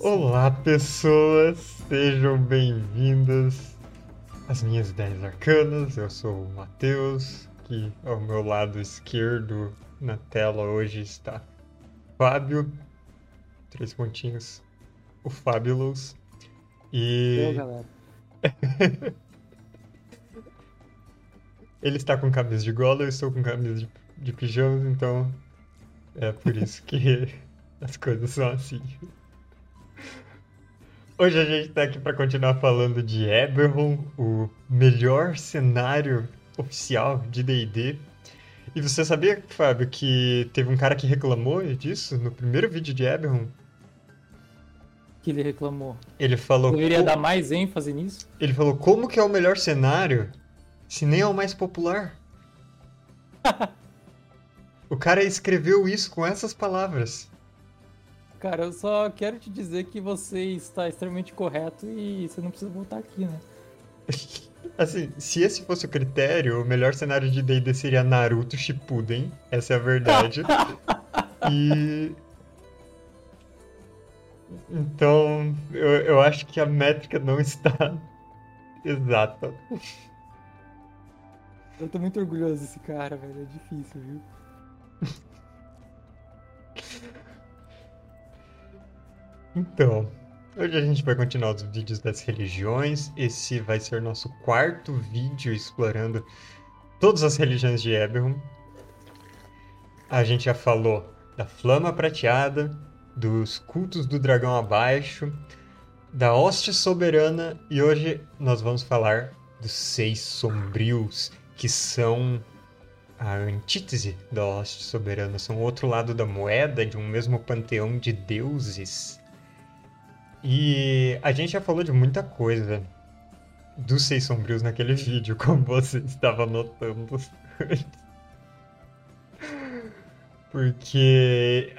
Olá, pessoas, sejam bem-vindas às minhas ideias arcanas. Eu sou o Matheus, que ao meu lado esquerdo na tela hoje está Fábio, três pontinhos, o Fabulous. E. Eu, galera. Ele está com camisa de gola, eu estou com camisa de, de pijamas, então é por isso que as coisas são assim. Hoje a gente está aqui para continuar falando de Eberron, o melhor cenário oficial de D&D. E você sabia, Fábio, que teve um cara que reclamou disso no primeiro vídeo de Eberron? Que ele reclamou. Ele falou... Deveria dar mais ênfase nisso? Ele falou, como que é o melhor cenário se nem é o mais popular? o cara escreveu isso com essas palavras. Cara, eu só quero te dizer que você está extremamente correto e você não precisa voltar aqui, né? Assim, se esse fosse o critério, o melhor cenário de D&D seria Naruto Shippuden, essa é a verdade. e... Então, eu, eu acho que a métrica não está exata. Eu tô muito orgulhoso desse cara, velho. É difícil, viu? Então, hoje a gente vai continuar os vídeos das religiões. Esse vai ser nosso quarto vídeo explorando todas as religiões de Eberron. A gente já falou da Flama Prateada, dos cultos do dragão abaixo, da Hóstia Soberana e hoje nós vamos falar dos Seis Sombrios, que são a antítese da Hóstia Soberana, são o outro lado da moeda de um mesmo panteão de deuses. E a gente já falou de muita coisa dos Seis Sombrios naquele vídeo, como você estava notando. Porque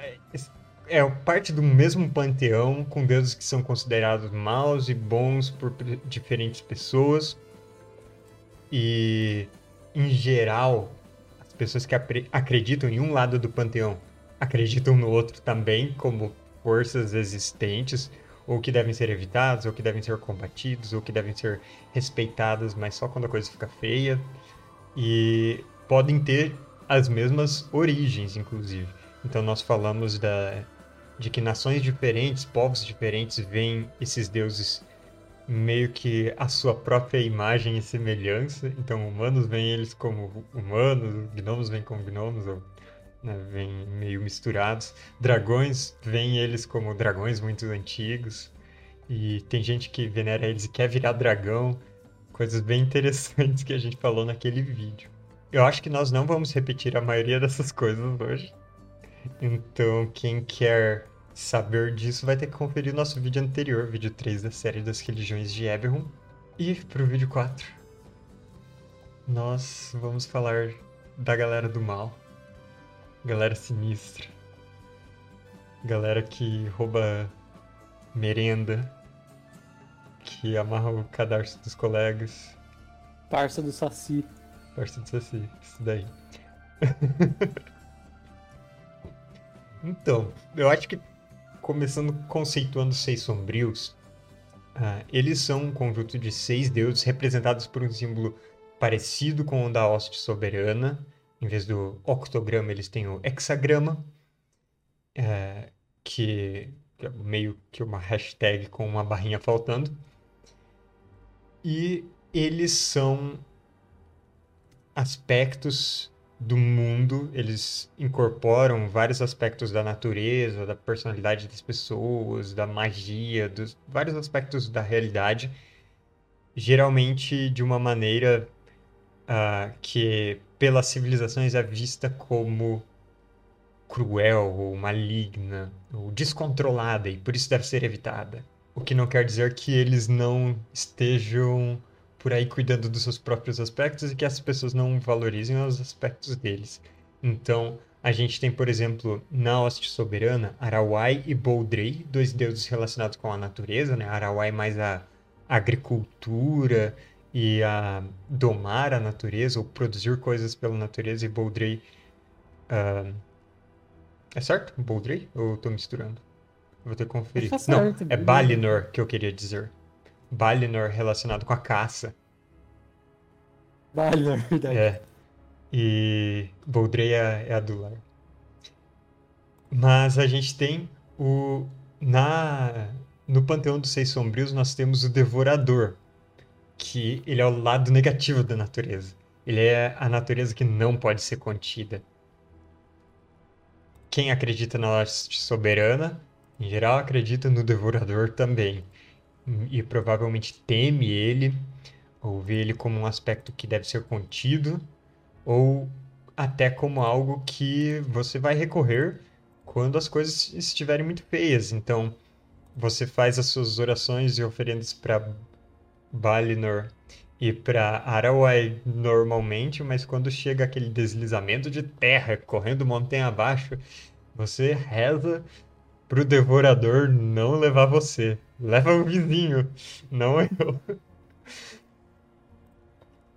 é parte do mesmo panteão, com deuses que são considerados maus e bons por diferentes pessoas. E, em geral, as pessoas que acreditam em um lado do panteão acreditam no outro também, como forças existentes ou que devem ser evitados, ou que devem ser combatidos, ou que devem ser respeitados, mas só quando a coisa fica feia. E podem ter as mesmas origens, inclusive. Então nós falamos da, de que nações diferentes, povos diferentes, veem esses deuses meio que a sua própria imagem e semelhança. Então humanos veem eles como humanos, gnomos veem como gnomos, ou né, vêm meio misturados. Dragões veem eles como dragões muito antigos. E tem gente que venera eles e quer virar dragão. Coisas bem interessantes que a gente falou naquele vídeo. Eu acho que nós não vamos repetir a maioria dessas coisas hoje. Então, quem quer saber disso vai ter que conferir o nosso vídeo anterior, vídeo 3 da série das religiões de Eberron. E pro vídeo 4, nós vamos falar da galera do mal galera sinistra, galera que rouba merenda, que amarra o cadarço dos colegas. Parça do Saci. Parça do Saci, isso daí. então, eu acho que começando conceituando seis sombrios, uh, eles são um conjunto de seis deuses representados por um símbolo parecido com o da hoste soberana, em vez do octograma, eles têm o hexagrama, é, que é meio que uma hashtag com uma barrinha faltando. E eles são aspectos do mundo, eles incorporam vários aspectos da natureza, da personalidade das pessoas, da magia, dos vários aspectos da realidade, geralmente de uma maneira uh, que pelas civilizações é vista como cruel ou maligna ou descontrolada e por isso deve ser evitada. O que não quer dizer que eles não estejam por aí cuidando dos seus próprios aspectos e que as pessoas não valorizem os aspectos deles. Então, a gente tem, por exemplo, na hoste soberana, Arawai e Boldrei, dois deuses relacionados com a natureza, né? Arawai mais a agricultura e a domar a natureza ou produzir coisas pela natureza e Boldrey. Uh, é certo? Boldrey? Ou estou misturando? Vou ter que conferir. Tá Não, certo, é. Balinor que eu queria dizer. Balinor relacionado com a caça. Na verdade. É. E Boldreia é a do lar. Mas a gente tem o. Na, no Panteão dos Seis Sombrios, nós temos o Devorador, que ele é o lado negativo da natureza. Ele é a natureza que não pode ser contida. Quem acredita na Leste Soberana, em geral, acredita no Devorador também. E provavelmente teme ele, ou vê ele como um aspecto que deve ser contido, ou até como algo que você vai recorrer quando as coisas estiverem muito feias. Então, você faz as suas orações e oferendas para Balinor e para Arawai normalmente, mas quando chega aquele deslizamento de terra correndo montanha abaixo, você reza pro devorador não levar você. Leva o vizinho, não eu.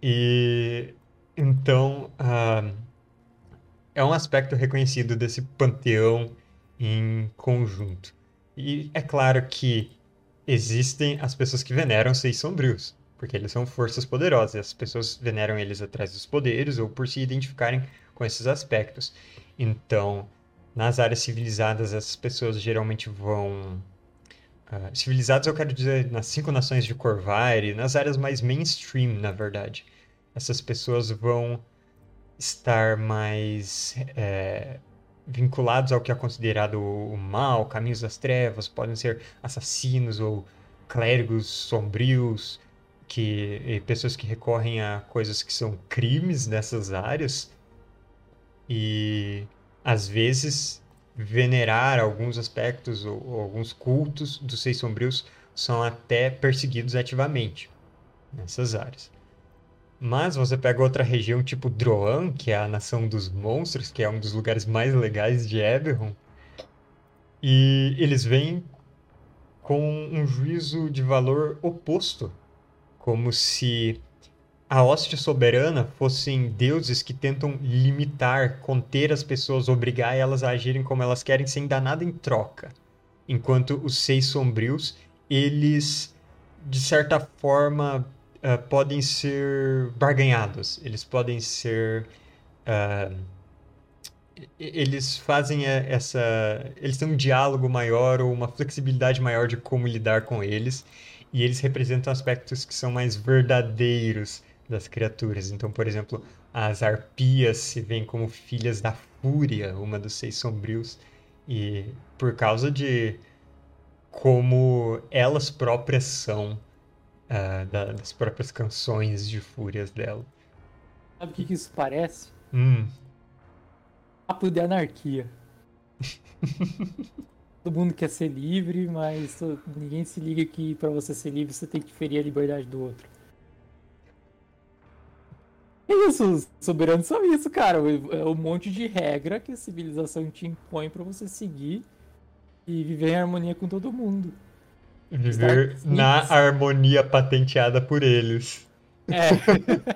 E então ah, é um aspecto reconhecido desse panteão em conjunto. E é claro que existem as pessoas que veneram seis sombrios, porque eles são forças poderosas. As pessoas veneram eles atrás dos poderes ou por se identificarem com esses aspectos. Então, nas áreas civilizadas, essas pessoas geralmente vão. ah, civilizadas, eu quero dizer, nas cinco nações de Corvair, nas áreas mais mainstream, na verdade. Essas pessoas vão estar mais é, vinculados ao que é considerado o mal, caminhos das trevas, podem ser assassinos ou clérigos sombrios, que pessoas que recorrem a coisas que são crimes nessas áreas e às vezes venerar alguns aspectos ou, ou alguns cultos dos seis sombrios são até perseguidos ativamente nessas áreas. Mas você pega outra região tipo Droan, que é a nação dos monstros, que é um dos lugares mais legais de Eberron, e eles vêm com um juízo de valor oposto, como se a hoste soberana fossem deuses que tentam limitar, conter as pessoas, obrigar elas a agirem como elas querem sem dar nada em troca. Enquanto os seis sombrios, eles, de certa forma, ah, podem ser barganhados. Eles podem ser. e- eles fazem eh, essa. Eles têm um diálogo maior ou uma flexibilidade maior de como lidar com eles. E eles representam aspectos que são mais verdadeiros das criaturas. Então, por exemplo, as arpias se veem como filhas da Fúria, uma dos seis sombrios. E por causa de como elas próprias são ah, da- das próprias canções de fúrias dela. Sabe o que, que isso parece? Hum, Papo de anarquia. Todo mundo quer ser livre, mas ninguém se liga que pra você ser livre você tem que ferir a liberdade do outro. É isso, os soberanos são isso, cara. É um monte de regra que a civilização te impõe pra você seguir e viver em harmonia com todo mundo. Viver na harmonia patenteada por eles. É.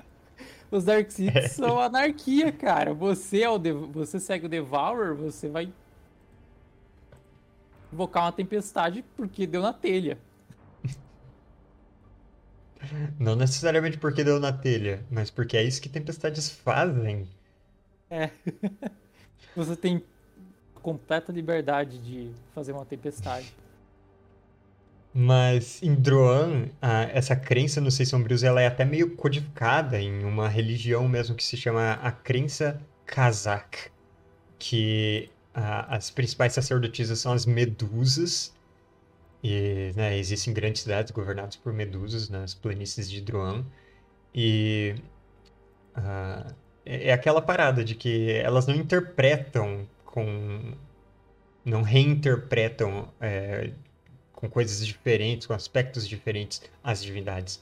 Os Dark Seeds são anarquia, cara. Você é o Dev- você segue o Devourer, você vai invocar uma tempestade porque deu na telha. Não necessariamente porque deu na telha, mas porque é isso que tempestades fazem. É. Você tem completa liberdade de fazer uma tempestade. Mas em Droan, essa crença nos Seis Sombrios ela é até meio codificada em uma religião mesmo que se chama a crença Kazakh, que a- as principais sacerdotisas são as medusas, e né, existem grandes cidades governadas por medusas nas planícies de Droan, e é é aquela parada de que elas não interpretam com... não reinterpretam é, com coisas diferentes, com aspectos diferentes as divindades.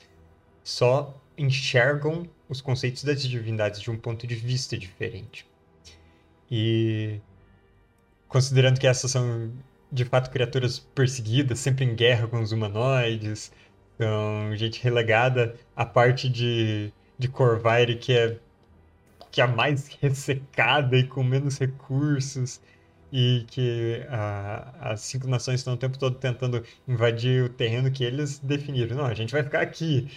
Só enxergam os conceitos das divindades de um ponto de vista diferente. E considerando que essas são de fato criaturas perseguidas, sempre em guerra com os humanoides, são gente relegada à parte de, de Corvair que é, que é a mais ressecada e com menos recursos. E que as cinco nações estão o tempo todo tentando invadir o terreno que eles definiram. Não, a gente vai ficar aqui.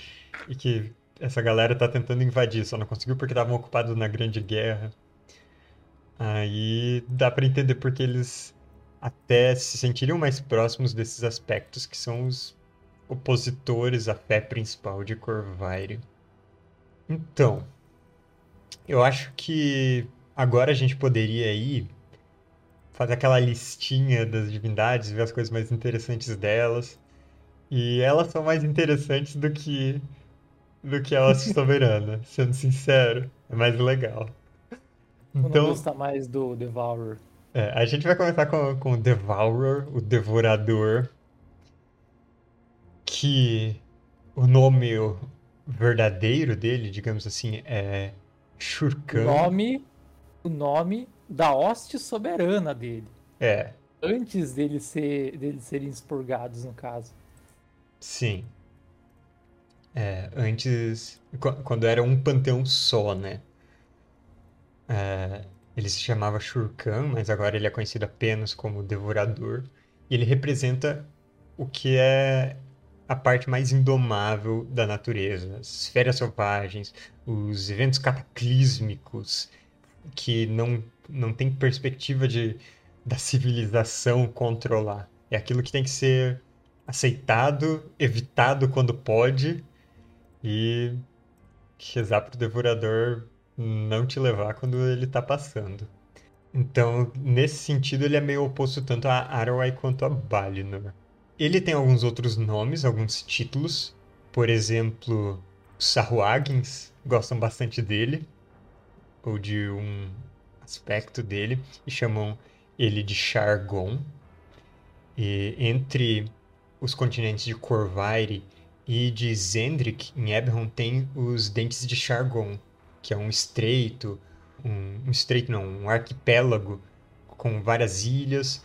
E que essa galera tá tentando invadir, só não conseguiu porque estavam ocupados na Grande Guerra. Aí dá para entender porque eles até se sentiriam mais próximos desses aspectos que são os opositores à fé principal de Corvaire. Então, eu acho que agora a gente poderia ir fazer aquela listinha das divindades, ver as coisas mais interessantes delas. E elas são mais interessantes do que do que a Hoste Soberana, sendo sincero. É mais legal. Então, não gosta mais do Devourer. É, a gente vai começar com, com o Devourer, o Devorador. Que o nome verdadeiro dele, digamos assim, é Shurkan. O nome, o nome da hoste soberana dele. É. Antes dele ser, deles serem expurgados, no caso. Sim. É, antes, quando era um panteão só, né? É, ele se chamava Shurkan, mas agora ele é conhecido apenas como Devorador. E ele representa o que é a parte mais indomável da natureza, as esferas selvagens, os eventos cataclísmicos que não, não tem perspectiva de da civilização controlar. É aquilo que tem que ser aceitado, evitado quando pode e rezar pro devorador não te levar quando ele tá passando. Então, nesse sentido, ele é meio oposto tanto a Arwai quanto a Balinor. Ele tem alguns outros nomes, alguns títulos. Por exemplo, os gostam bastante dele, ou de um aspecto dele, e chamam ele de Chargon. E entre os continentes de Corvaire e de Zendrik, em Eberron, tem os Dentes de Chargon, que é um estreito, um, um estreito não, um arquipélago com várias ilhas,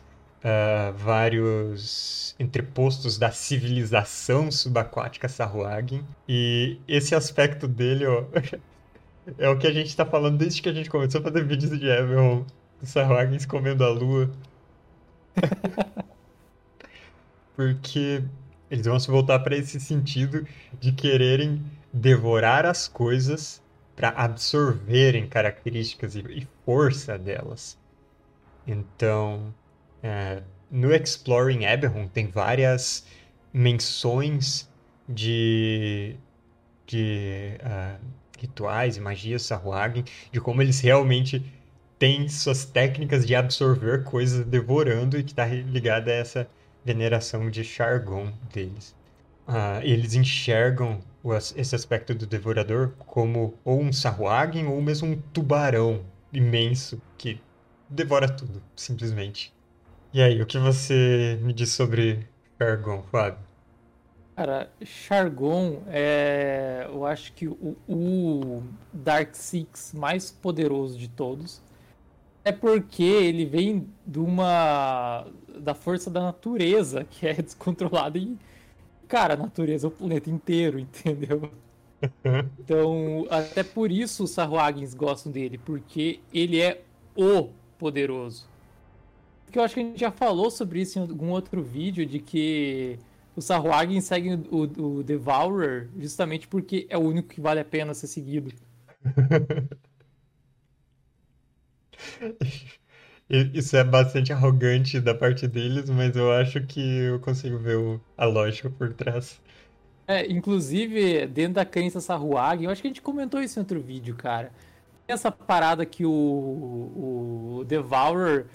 uh, vários entrepostos da civilização subaquática Sahuagin. E esse aspecto dele, ó, é o que a gente está falando desde que a gente começou a fazer vídeos de Eberron, dos Sahuagins comendo a lua. Porque eles vão se voltar para esse sentido de quererem devorar as coisas para absorverem características e, força delas. Então, é, no Exploring Eberron tem várias menções de, de uh, rituais e magias Sahuagin, de como eles realmente têm suas técnicas de absorver coisas devorando e que está ligada a essa veneração de Chargon deles. Uh, eles enxergam esse aspecto do devorador como ou um Sahuagin ou mesmo um tubarão imenso que devora tudo, simplesmente. E aí, o que você me diz sobre Chargon, Fábio? Cara, Chargon é, eu acho que o, o Dark Six mais poderoso de todos. É porque ele vem de uma da força da natureza que é descontrolada e cara, a natureza é o planeta inteiro, entendeu? Então, até por isso os Sahuagins gostam dele, porque ele é o poderoso. Porque eu acho que a gente já falou sobre isso em algum outro vídeo, de que os Sahuagins seguem o, o Devourer justamente porque é o único que vale a pena ser seguido. Isso é bastante arrogante da parte deles, mas eu acho que eu consigo ver o, a lógica por trás. É, inclusive, dentro da crença Sahuagin, eu acho que a gente comentou isso em outro vídeo, cara. Tem essa parada que o, o Devourer,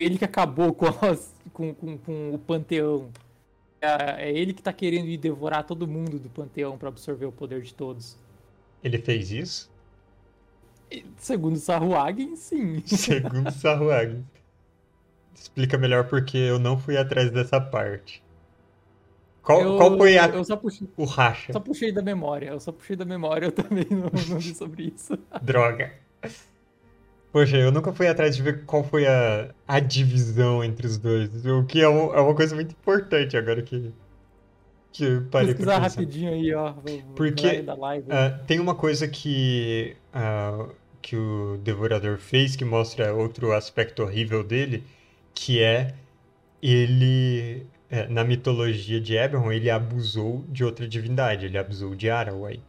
ele que acabou com, as, com, com, com, o Panteão. É, é, ele que tá querendo ir devorar todo mundo do Panteão para absorver o poder de todos. Ele fez isso? Segundo Sahuagin, sim. Segundo Sahuagin. Explica melhor porque eu não fui atrás dessa parte. Qual, eu, qual foi a, eu só puxei, o racha? Só puxei da memória. Eu só puxei da memória, eu também não, não vi sobre isso. Droga. Poxa, eu nunca fui atrás de ver qual foi a, a divisão entre os dois. O que é, um, é uma coisa muito importante agora que, que eu parei Pesquisar rapidinho aí, ó. Porque uh, tem uma coisa que uh, que o Devorador fez, que mostra outro aspecto horrível dele, que é ele é, na mitologia de Eberron, ele abusou de outra divindade, ele abusou de Arawai.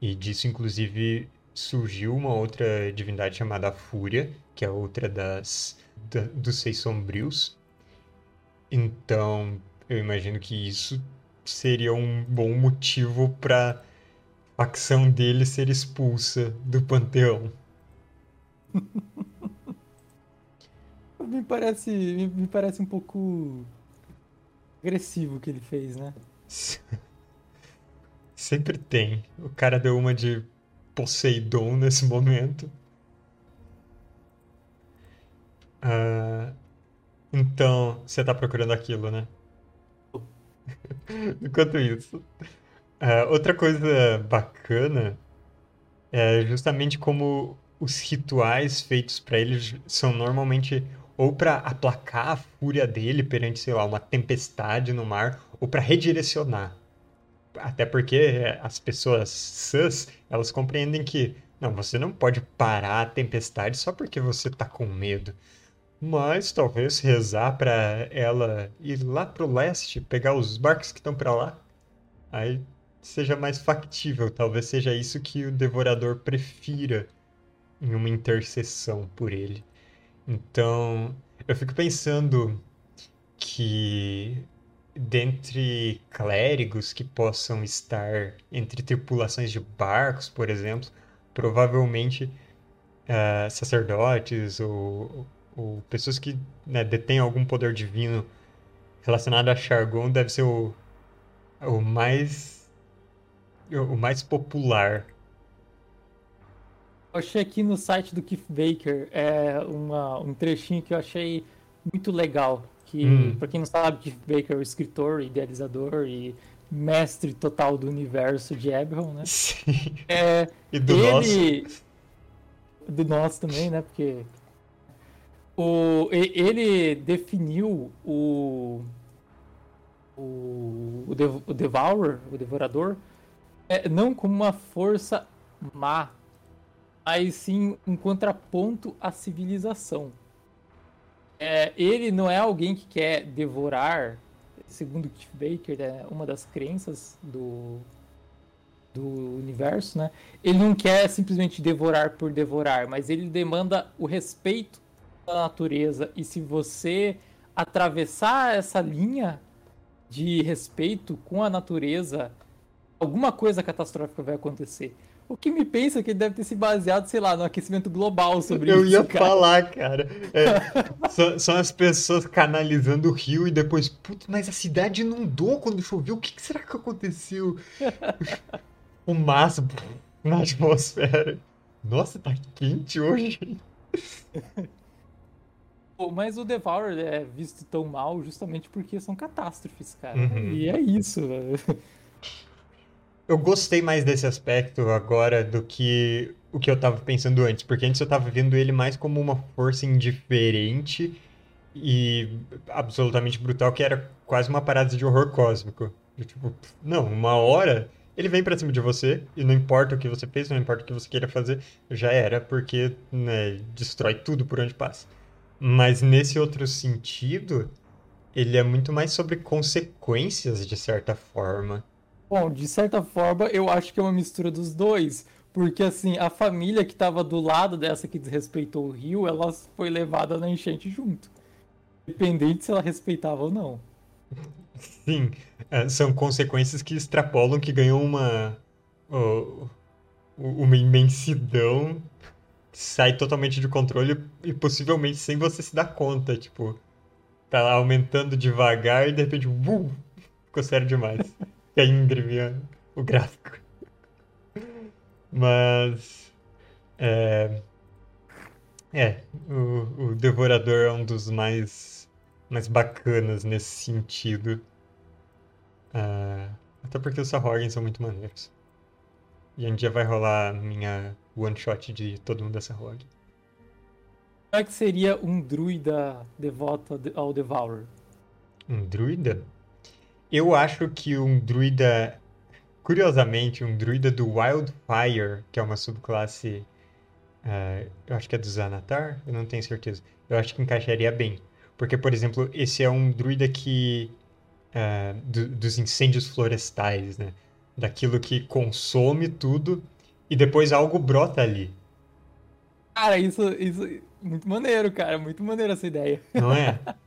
E disso, inclusive, surgiu uma outra divindade chamada Fúria, que é outra das da, dos Seis Sombrios. Então, eu imagino que isso seria um bom motivo para a facção dele ser expulsa do panteão. me parece, me parece um pouco agressivo o que ele fez, né? Sempre tem. O cara deu uma de Poseidon nesse momento. Uh, então, você tá procurando aquilo, né? Enquanto isso. Uh, outra coisa bacana é justamente como os rituais feitos para eles são normalmente ou para aplacar a fúria dele perante, sei lá, uma tempestade no mar, ou para redirecionar. Até porque as pessoas sãs, elas compreendem que não, você não pode parar a tempestade só porque você tá com medo. Mas talvez rezar para ela ir lá pro leste, pegar os barcos que estão para lá, aí seja mais factível. Talvez seja isso que o devorador prefira em uma intercessão por ele. Então, eu fico pensando que dentre clérigos que possam estar entre tripulações de barcos, por exemplo, provavelmente uh, sacerdotes ou, ou, pessoas que né, detêm algum poder divino relacionado a Chargon deve ser o, o mais o mais popular eu achei aqui no site do Keith Baker é, uma, um trechinho que eu achei muito legal. Que, hum. pra quem não sabe, Keith Baker é o escritor, idealizador e mestre total do universo de Eberron, né? Sim. É, e do ele... nosso. Do nosso também, né? Porque o, ele definiu o, o, o, Dev, o Devourer, o Devorador, é, não como uma força má, mas sim um contraponto à civilização. É, ele não é alguém que quer devorar, segundo Keith Baker, né, uma das crenças do, do universo, né? Ele não quer simplesmente devorar por devorar, mas ele demanda o respeito da natureza. E se você atravessar essa linha de respeito com a natureza, alguma coisa catastrófica vai acontecer. O que me pensa que ele deve ter se baseado, sei lá, no aquecimento global sobre Eu isso. Eu ia cara. falar, cara. É, são, são, as pessoas canalizando o rio e depois, putz, mas a cidade inundou quando choveu. O que, que será que aconteceu? o máximo na atmosfera. Nossa, tá quente hoje. mas o Devourer é visto tão mal justamente porque são catástrofes, cara. Uhum. E é isso, velho eu gostei mais desse aspecto agora do que o que eu tava pensando antes, porque antes eu tava vendo ele mais como uma força indiferente e absolutamente brutal, que era quase uma parada de horror cósmico. tipo, não, uma hora ele vem pra cima de você e não importa o que você fez, não importa o que você queira fazer, já era, porque né, destrói tudo por onde passa. Mas nesse outro sentido, ele é muito mais sobre consequências, de certa forma. Bom, de certa forma, eu acho que é uma mistura dos dois. Porque, assim, a família que estava do lado dessa que desrespeitou o rio, ela foi levada na enchente junto. Independente se ela respeitava ou não. Sim, é, são consequências que extrapolam, que ganham uma. uma imensidão, sai totalmente de controle e possivelmente sem você se dar conta. Tipo, tá lá aumentando devagar e de repente, uh, ficou sério demais. é íngreme o gráfico. Mas. É. É, o, o Devorador é um dos mais, mais bacanas nesse sentido. Uh, até porque os Sahorgens são muito maneiros. E um dia vai rolar minha one shot de todo mundo dessa. Como é que seria um druida devoto ao Devourer? Um druida? Eu acho que um druida. Curiosamente, um druida do Wildfire, que é uma subclasse. Uh, eu acho que é do Zanatar, eu não tenho certeza. Eu acho que encaixaria bem. Porque, por exemplo, esse é um druida que. Uh, do, dos incêndios florestais, né? Daquilo que consome tudo e depois algo brota ali. Cara, isso, isso. Muito maneiro, cara. Muito maneiro essa ideia. Não é?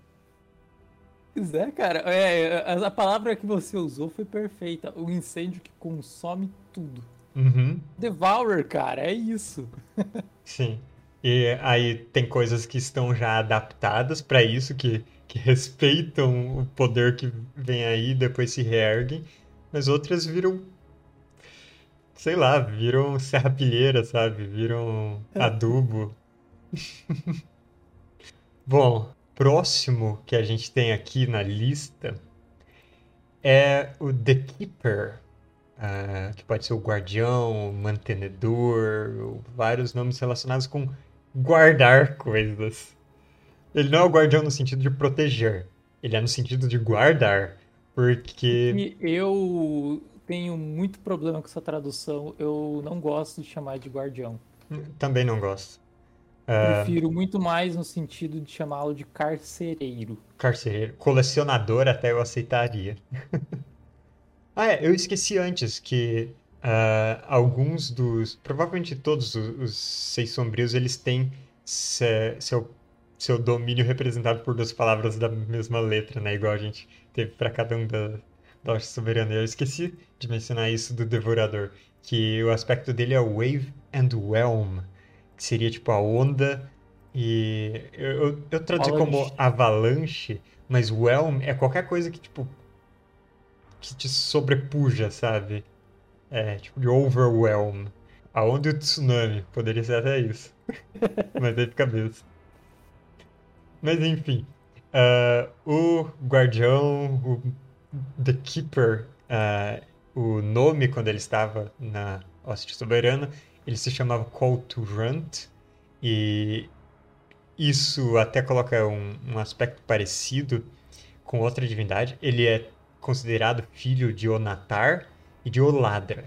Pois é, cara. É, a, palavra que você usou foi perfeita. O incêndio que consome tudo. Uhum. Devourer, cara, é isso. Sim. E aí tem coisas que estão já adaptadas para isso, que, que respeitam o poder que vem aí, depois se reerguem, mas outras viram. Sei lá, viram serrapilheira, sabe? Viram adubo. Bom, próximo que a gente tem aqui na lista é o The Keeper, uh, que pode ser o guardião, o mantenedor, vários nomes relacionados com guardar coisas. Ele não é o guardião no sentido de proteger, ele é no sentido de guardar, porque... Eu tenho muito problema com essa tradução, eu não gosto de chamar de guardião. Também não gosto. Prefiro muito mais no sentido de chamá-lo de carcereiro. Carcereiro. Colecionador até eu aceitaria. ah, é, eu esqueci antes que uh, alguns dos. Provavelmente todos os, os, seis sombrios eles têm se, seu, seu domínio representado por duas palavras da mesma letra, né? Igual a gente teve para cada um da, da Soberana. Eu esqueci de mencionar isso do Devorador, que o aspecto dele é Wave and Whelm que seria tipo a onda. E eu, eu, eu traduzi como avalanche, mas whelm é qualquer coisa que, tipo, que te sobrepuja, sabe? É, tipo, de overwhelm. A onda e o tsunami, poderia ser até isso. mas aí fica mesmo. Mas enfim, uh, o guardião, o The Keeper, uh, o nome quando ele estava na Hoste Soberana ele se chamava Call to Runt, e isso até coloca um, um aspecto parecido com outra divindade. Ele é considerado filho de Onatar e de Oladra.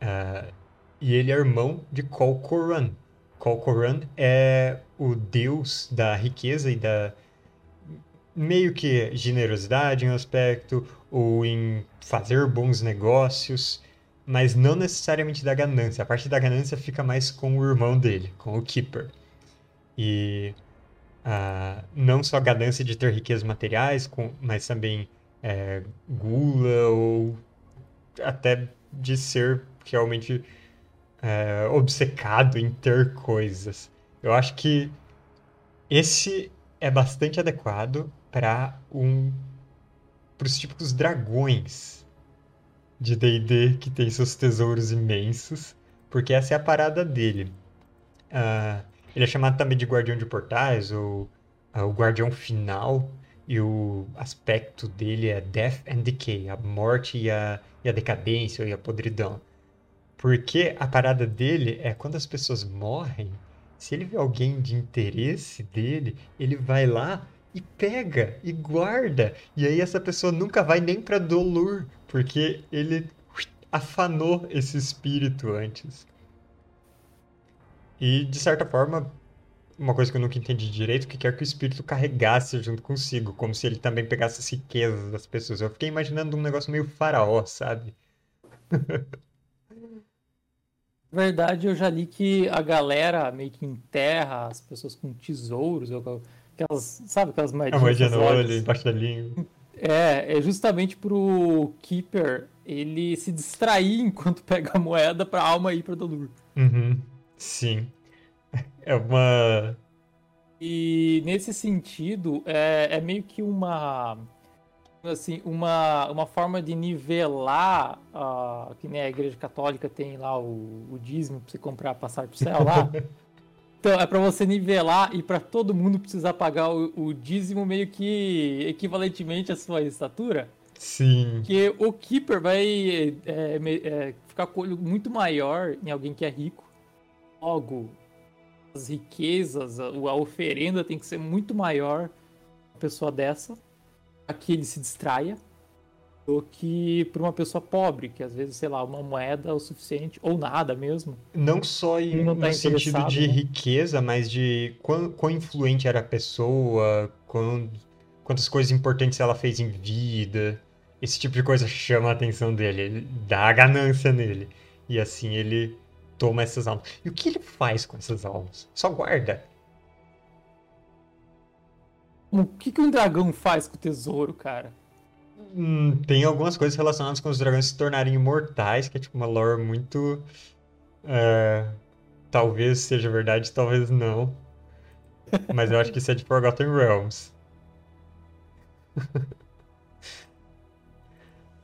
Uh, e ele é irmão de Kolkoran. Kolkoran é o deus da riqueza e da meio que generosidade em um aspecto, ou em fazer bons negócios mas não necessariamente da ganância. A parte da ganância fica mais com o irmão dele, com o Keeper. E uh, não só ganância de ter riquezas materiais, com, mas também é, gula ou até de ser realmente é, obcecado em ter coisas. Eu acho que esse é bastante adequado para um para os típicos dragões de D&D que tem seus tesouros imensos, porque essa é a parada dele. Uh, ele é chamado também de Guardião de Portais, ou uh, o Guardião Final, e o aspecto dele é Death and Decay, a morte e a, e a decadência e a podridão. Porque a parada dele é quando as pessoas morrem, se ele vê alguém de interesse dele, ele vai lá e pega e guarda. E aí essa pessoa nunca vai nem para Dolur, porque ele afanou esse espírito antes. E de certa forma, uma coisa que eu nunca entendi direito, que quer que o espírito carregasse junto consigo, como se ele também pegasse as riquezas das pessoas. Eu fiquei imaginando um negócio meio faraó, sabe? verdade, eu já li que a galera meio que enterra as pessoas com tesouros, aquelas, sabe, aquelas moedinhas. A moedinha no olho, embaixo da língua. É, é justamente pro Keeper ele se distrair enquanto pega a moeda pra alma ir pra Dolur. Uhum, sim. É uma. E nesse sentido, é, é meio que uma assim, uma, uma forma de nivelar, uh, que nem a igreja católica tem lá o, o dízimo pra você comprar passar pro céu lá. então, é para você nivelar e para todo mundo precisar pagar o, o, dízimo meio que equivalentemente à sua estatura. Sim. Que o Keeper vai é, é, ficar com o olho muito maior em alguém que é rico. Logo, as riquezas, a, a oferenda tem que ser muito maior uma pessoa dessa para que ele se distraia. Do que para uma pessoa pobre, que às vezes, sei lá, uma moeda é o suficiente, ou nada mesmo. Não só em, não tá no sentido de né? riqueza, mas de quão, quão influente era a pessoa, quão, quantas coisas importantes ela fez em vida. Esse tipo de coisa chama a atenção dele, ele dá a ganância nele. E assim ele toma essas almas. E o que ele faz com essas almas? Só guarda. O que, que um dragão faz com o tesouro, cara? Hum, tem algumas coisas relacionadas com os dragões se tornarem imortais, que é tipo uma lore muito. é, talvez seja verdade, talvez não. Mas eu acho que isso é de Forgotten Realms.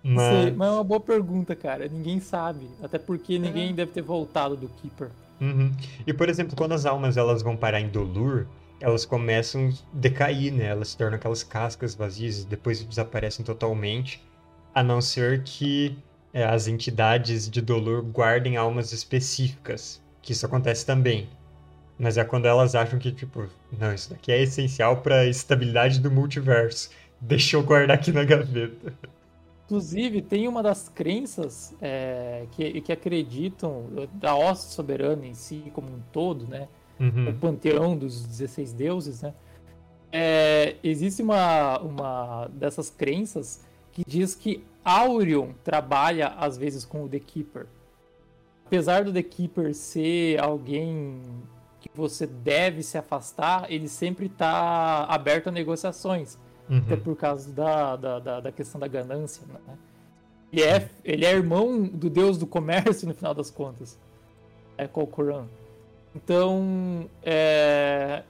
Não sei, Mas. mas é uma boa pergunta, cara. Ninguém sabe. Até porque ninguém deve ter voltado do Keeper. Uhum. E por exemplo, quando as almas elas vão parar em Dolur, elas começam a decair, né? Elas se tornam aquelas cascas vazias depois desaparecem totalmente, a não ser que é, as entidades de Dolur guardem almas específicas, que isso acontece também. Mas é quando elas acham que, tipo, não, isso daqui é essencial para a estabilidade do multiverso. Deixa eu guardar aqui na gaveta. Inclusive, tem uma das crenças é, que, que acreditam da Hoste Soberana em si como um todo, né? O Uhum. panteão dos 16 deuses, né? É, existe uma, uma dessas crenças que diz que Aurion trabalha às vezes com o The Keeper. Apesar do The Keeper ser alguém que você deve se afastar, ele sempre está aberto a negociações. Até Uhum. por causa da, da, da, da questão da ganância, né? Ele é, ele é irmão do deus do comércio, no final das contas. É Kolkoran. Então, é,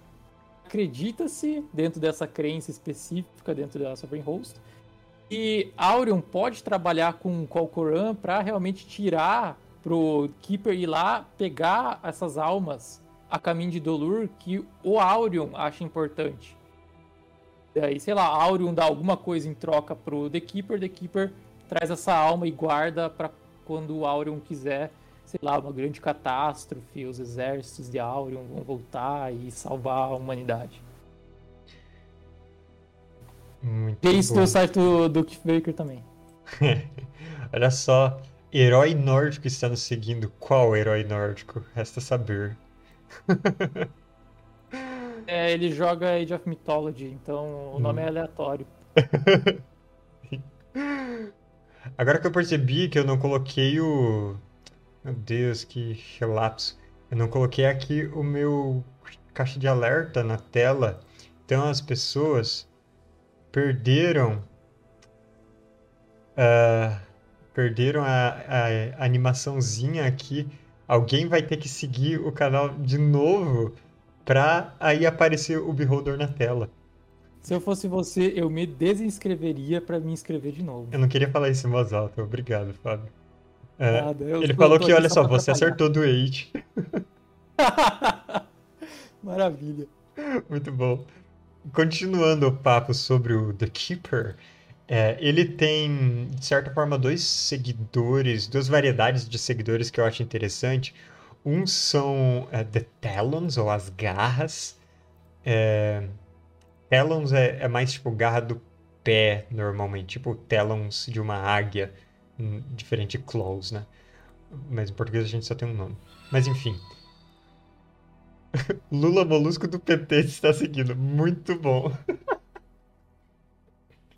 acredita-se, dentro dessa crença específica, dentro da Sovereign Host, que Aurion pode trabalhar com Kolkoran para realmente tirar pro Keeper ir lá pegar essas almas a caminho de Dolur que o Aurion acha importante. Daí, sei lá, Aurion dá alguma coisa em troca pro The Keeper, The Keeper traz essa alma e guarda para quando o Aurion quiser, sei lá, uma grande catástrofe, os exércitos de Aurion vão voltar e salvar a humanidade. Muito E isso no site do, do Keith Baker também. Olha só, herói nórdico está nos seguindo. Qual herói nórdico? Resta saber. É, ele joga Age of Mythology, então o nome Hum. é aleatório. Agora que eu percebi que eu não coloquei o. Meu Deus, que relapso. Eu não coloquei aqui o meu caixa de alerta na tela. Então as pessoas perderam. ah, perderam a, a animaçãozinha aqui. Alguém vai ter que seguir o canal de novo pra aí aparecer o Beholder na tela. Se eu fosse você, eu me desinscreveria pra me inscrever de novo. Eu não queria falar isso em voz alta. Obrigado, Fábio. É, eu- Ele falou que, olha só, pra você acertou do 8. Maravilha. Muito bom. Continuando o papo sobre o The Keeper, é, ele tem, de certa forma, dois seguidores, duas variedades de seguidores que eu acho interessante. Uns são é, The Talons, ou as garras. É, Talons é, é mais tipo garra do pé, normalmente, tipo Talons de uma águia, diferente de Claws, né? Mas em português a gente só tem um nome. Mas enfim. Lula Molusco do PT está seguindo. Muito bom.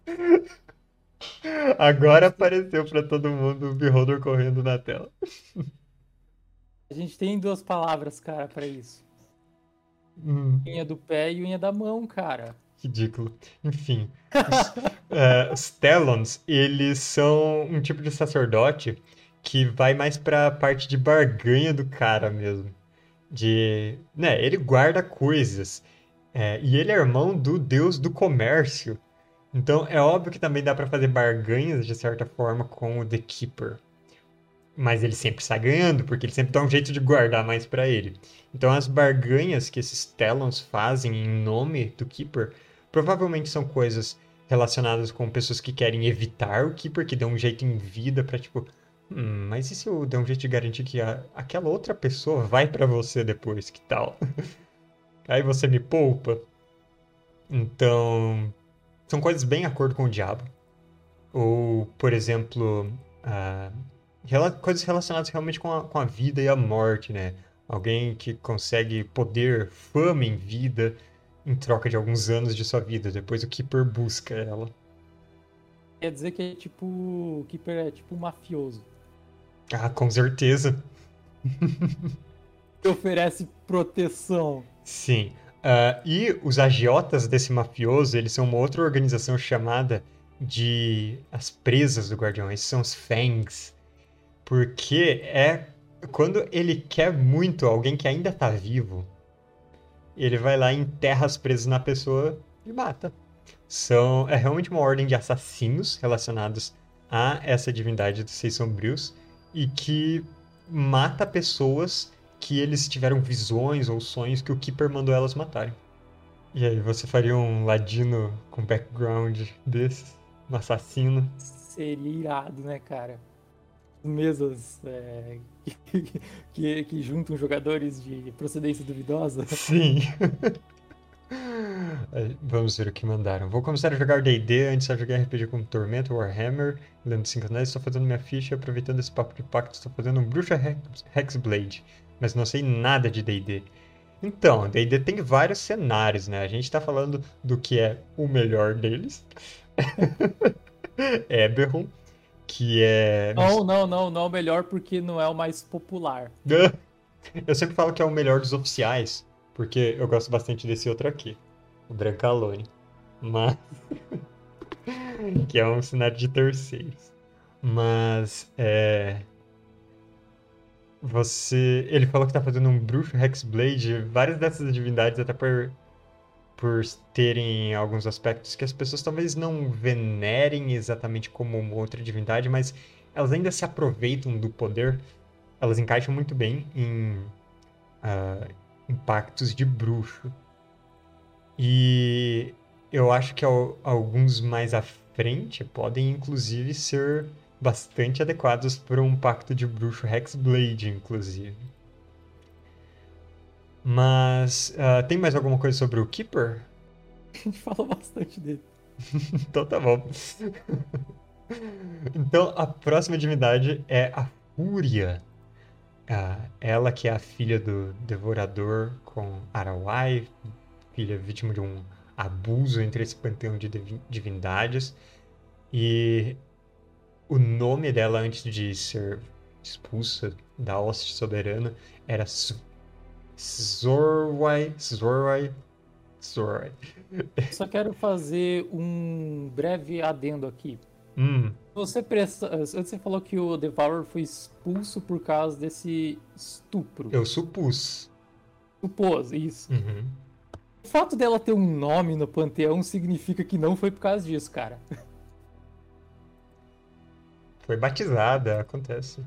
Agora apareceu para todo mundo o Beholder correndo na tela. A gente tem duas palavras, cara, pra isso. Hum, Unha do pé e unha da mão, cara. Ridículo. Enfim. Os, os Talons, eles são um tipo de sacerdote que vai mais para a parte de barganha do cara mesmo. De, né, ele guarda coisas. É, e ele é irmão do deus do comércio. Então é óbvio que também dá para fazer barganhas de certa forma com o The Keeper. Mas ele sempre sai ganhando, porque ele sempre dá um jeito de guardar mais para ele. Então as barganhas que esses Talons fazem em nome do Keeper provavelmente são coisas relacionadas com pessoas que querem evitar o que dão um jeito em vida para tipo, hum, mas e se eu der um jeito de garantir que a- aquela outra pessoa vai para você depois, que tal? Aí você me poupa. Então, são coisas bem em acordo com o diabo. ou, por exemplo, uh, rela coisas relacionadas realmente com a, com a vida e a morte, né? Alguém que consegue poder, fama em vida, em troca de alguns anos de sua vida. Depois o Keeper busca ela. Quer dizer que é tipo. O Keeper é tipo um mafioso. Ah, com certeza. que oferece proteção. Sim. Uh, e os agiotas desse mafioso, eles são uma outra organização chamada de as presas do guardião. Esses são os fangs. Porque é quando ele quer muito alguém que ainda tá vivo, ele vai lá enterra as presas na pessoa e mata. São, é realmente uma ordem de assassinos relacionados a essa divindade dos Seis Sombrios e que mata pessoas que eles tiveram visões ou sonhos que o Keeper mandou elas matarem. E aí, você faria um ladino com background desses? Um assassino? Seria irado, né, cara? Mesas é, que, que, que, juntam jogadores de procedência duvidosa. Sim. Vamos ver o que mandaram. Vou começar a jogar D&D, antes a jogar RPG como Tormento, Warhammer, lendo 5 anéis, estou fazendo minha ficha, aproveitando esse papo de pacto, estou fazendo um Bruxa Hexblade mas não sei nada de D&D. Então, D&D tem vários cenários, né? A gente está falando do que é o melhor deles. Eberron, que é... Não, não, não, não é o melhor porque não é o mais popular. Eu sempre falo que é o melhor dos oficiais, porque eu gosto bastante desse outro aqui, o Brancalone. Mas... que é um cenário de terceiros. Mas, é... Você. Ele falou que tá fazendo um bruxo Hexblade. Várias dessas divindades, até por, por terem alguns aspectos que as pessoas talvez não venerem exatamente como uma outra divindade, mas elas ainda se aproveitam do poder. Elas encaixam muito bem em uh, impactos de bruxo. E eu acho que alguns mais à frente podem inclusive ser bastante adequados para um pacto de bruxo Hexblade, inclusive. Mas uh, tem mais alguma coisa sobre o Keeper? A gente falou bastante dele. então tá bom. então a próxima divindade é a Fúria. Uh, ela que é a filha do Devorador com Arawai, filha vítima de um abuso entre esse panteão de divindades. E o nome dela antes de ser expulsa da hoste soberana era Zorwai. Zorwai. Zorwai. Só quero fazer um breve adendo aqui. Hum. Você presta... Você falou que o Devourer foi expulso por causa desse estupro. Eu supus. Supôs, isso. Uhum. O fato dela ter um nome no panteão significa que não foi por causa disso, cara. Foi batizada, acontece.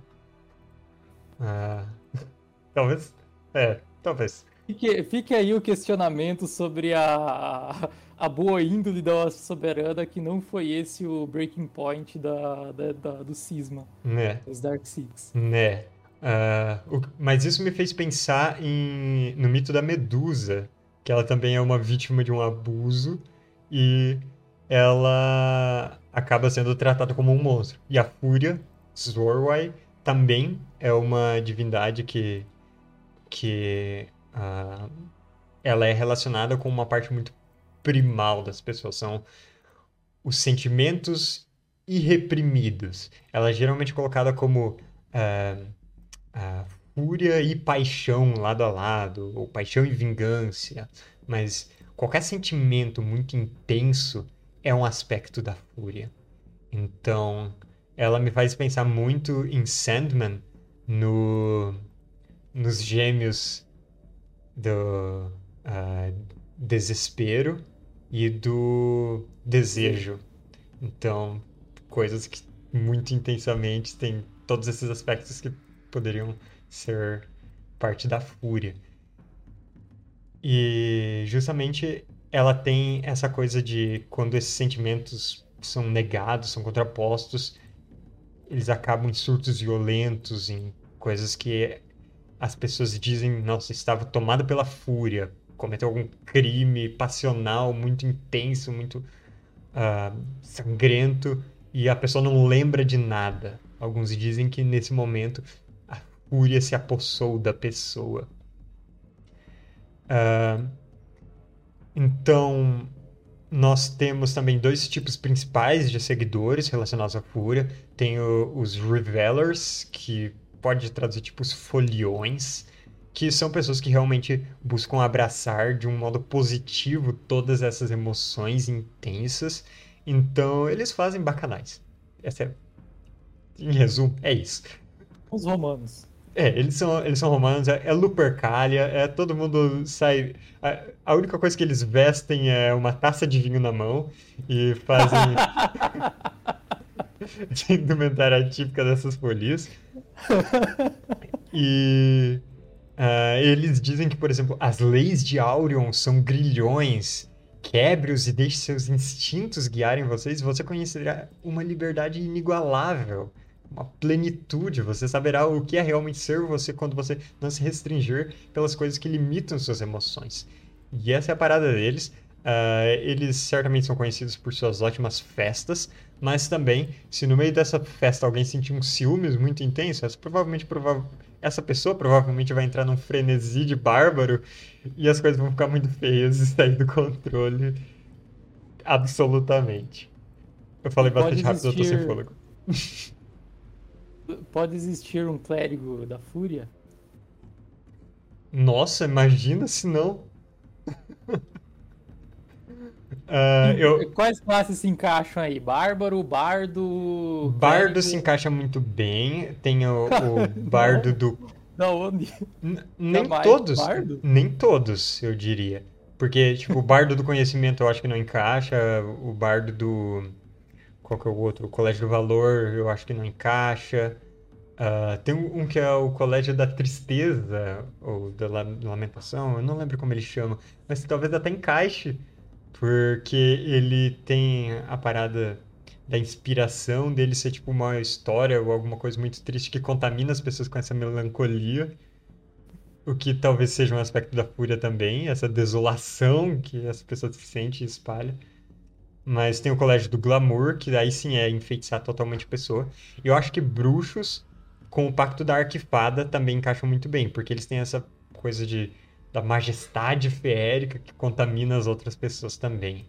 Ah, talvez. É, talvez. Fique, fique, aí o questionamento sobre a, a boa índole da soberana, que não foi esse o breaking point da, da, da do cisma né. dos Dark Six. Né. Uh, o, mas isso me fez pensar em, no mito da Medusa, que ela também é uma vítima de um abuso e ela acaba sendo tratada como um monstro. E a Fúria, Zorwai, também é uma divindade que, que uh, ela é relacionada com uma parte muito primal das pessoas. São os sentimentos irreprimidos. Ela é geralmente colocada como uh, uh, fúria e paixão lado a lado, ou paixão e vingança. Mas qualquer sentimento muito intenso é um aspecto da fúria. Então, ela me faz pensar muito em Sandman, no, nos gêmeos do uh, desespero e do desejo. Então, coisas que muito intensamente têm todos esses aspectos que poderiam ser parte da fúria. E justamente ela tem essa coisa de quando esses sentimentos são negados, são contrapostos, eles acabam em surtos violentos, em coisas que as pessoas dizem, nossa, estava tomada pela fúria, cometeu algum crime passional muito intenso, muito uh, sangrento, e a pessoa não lembra de nada. Alguns dizem que nesse momento a fúria se apossou da pessoa. Uh, então, nós temos também dois tipos principais de seguidores relacionados à fúria. Tem o, os revelers, que pode traduzir tipo os foliões, que são pessoas que realmente buscam abraçar de um modo positivo todas essas emoções intensas. Então, eles fazem bacanais. Essa é... Em resumo, é isso. Os romanos. É, eles são, eles são romanos, é, é Lupercalia, é todo mundo sai. A, a, única coisa que eles vestem é uma taça de vinho na mão e fazem. de indumentária típica dessas folias. E uh, eles dizem que, por exemplo, as leis de Aurion são grilhões. Quebre-os e deixe seus instintos guiarem vocês, você conhecerá uma liberdade inigualável uma plenitude. Você saberá o que é realmente ser você quando você não se restringir pelas coisas que limitam suas emoções. E essa é a parada deles. Uh, eles certamente são conhecidos por suas ótimas festas, mas também, se no meio dessa festa alguém sentir um ciúmes muito intenso, essa, provavelmente, prova essa pessoa provavelmente vai entrar num frenesi de bárbaro e as coisas vão ficar muito feias e sair do controle absolutamente. Eu falei bastante rápido, eu tô sem fôlego. pode existir um clérigo da fúria? Nossa, imagina se não. uh, eu... Quais classes se encaixam aí? Bárbaro, bardo. Bardo se encaixa muito bem. Tem o, o bardo do. Da onde? N nem todos. Bardo? Nem todos, eu diria. Porque, tipo, o bardo do conhecimento eu acho que não encaixa. O bardo do. Qual que é o outro? O Colégio do Valor eu acho que não encaixa. Uh, tem um que é o Colégio da Tristeza, ou da Lamentação, eu não lembro como ele chama, mas talvez até encaixe, porque ele tem a parada da inspiração dele ser tipo uma história ou alguma coisa muito triste que contamina as pessoas com essa melancolia. O que talvez seja um aspecto da fúria também, essa desolação que as pessoas sentem e espalham. Mas tem o colégio do glamour, que daí sim é enfeitiçar totalmente a pessoa. E eu acho que bruxos com o Pacto da Arquifada também encaixam muito bem, porque eles têm essa coisa de da majestade feérica que contamina as outras pessoas também.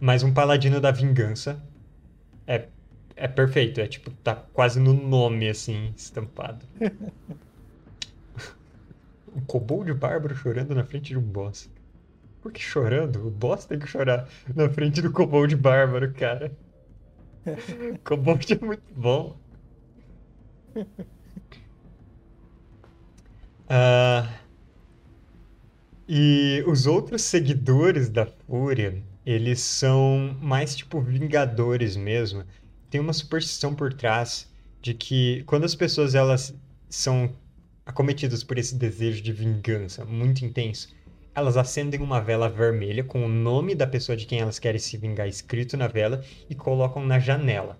Mas um paladino da vingança é, é perfeito, é tipo, tá quase no nome assim, estampado. um kobold bárbaro chorando na frente de um boss. Por que chorando? O boss tem que chorar na frente do kobold bárbaro, cara. kobold é muito bom uh, e os outros seguidores da Fúria, eles são mais tipo vingadores mesmo. Tem uma superstição por trás de que quando as pessoas elas são acometidas por esse desejo de vingança muito intenso, elas acendem uma vela vermelha com o nome da pessoa de quem elas querem se vingar escrito na vela e colocam na janela.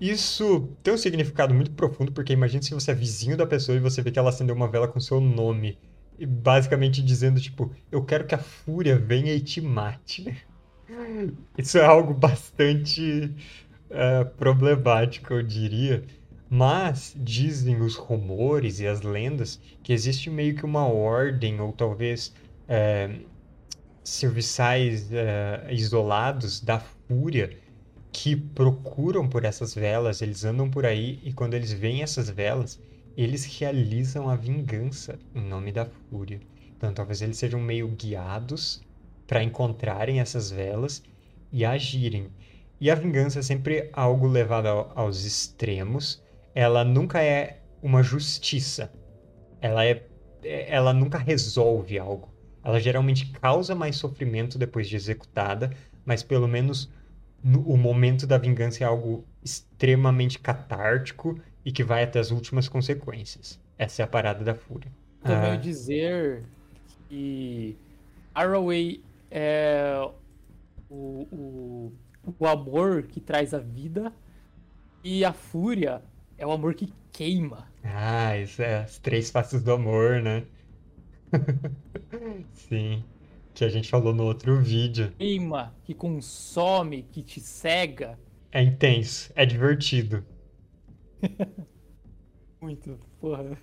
Isso tem um significado muito profundo, porque imagine se você é vizinho da pessoa e você vê que ela acendeu uma vela com seu nome. E basicamente dizendo, tipo, eu quero que a fúria venha e te mate. Isso é algo bastante uh, problemático, eu diria. Mas dizem os rumores e as lendas que existe meio que uma ordem, ou talvez uh, serviçais uh, isolados da fúria que procuram por essas velas, eles andam por aí e quando eles veem essas velas, eles realizam a vingança em nome da fúria. Então talvez eles sejam meio guiados para encontrarem essas velas e agirem. E a vingança é sempre algo levado aos extremos. Ela nunca é uma justiça. Ela é ela nunca resolve algo. Ela geralmente causa mais sofrimento depois de executada, mas pelo menos o momento da vingança é algo extremamente catártico e que vai até as últimas consequências. Essa é a parada da fúria. Também ah. dizer que Arroway é o, o, o amor que traz a vida e a fúria é o amor que queima. Ah, isso é as três faces do amor, né? Sim. que a gente falou no outro vídeo. Queima, que consome, que te cega. É intenso, é divertido. Muito, porra.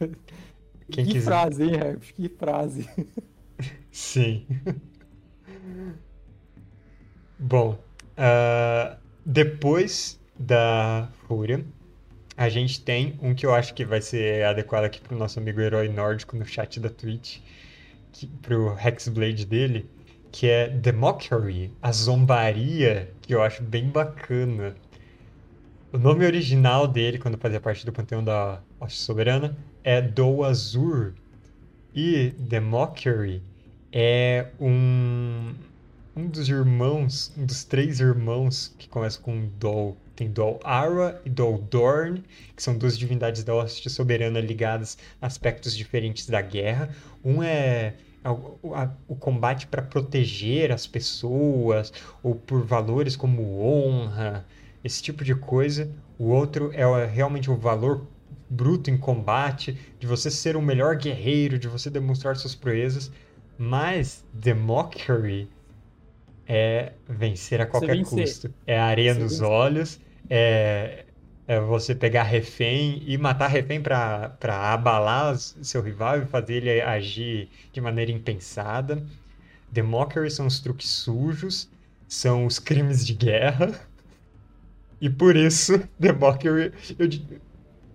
Quem que quiser. frase, hein, Herb? Que frase. Sim. Bom, ah, depois da Fúria, a gente tem um que eu acho que vai ser adequado aqui pro nosso amigo herói nórdico no chat da Twitch, que, pro Hexblade dele, que é The Mockery, a zombaria, que eu acho bem bacana. O nome original dele, quando fazia parte do panteão da Hoste Soberana, é Do Azur. E The Mockery é um, um dos irmãos, um dos três irmãos que começa com Dol. Tem Dol Ara e Dol Dorn, que são duas divindades da Hoste Soberana ligadas a aspectos diferentes da guerra. Um é o combate para proteger as pessoas, ou por valores como honra, esse tipo de coisa. O outro é o- realmente o valor bruto em combate, de você ser o melhor guerreiro, de você demonstrar suas proezas. Mas The Mockery é vencer a qualquer custo. É areia Você nos vencer. olhos, é, é você pegar refém e matar refém para abalar seu rival e fazer ele agir de maneira impensada. The Mockery são os truques sujos, são os crimes de guerra. E por isso, The Mockery, eu,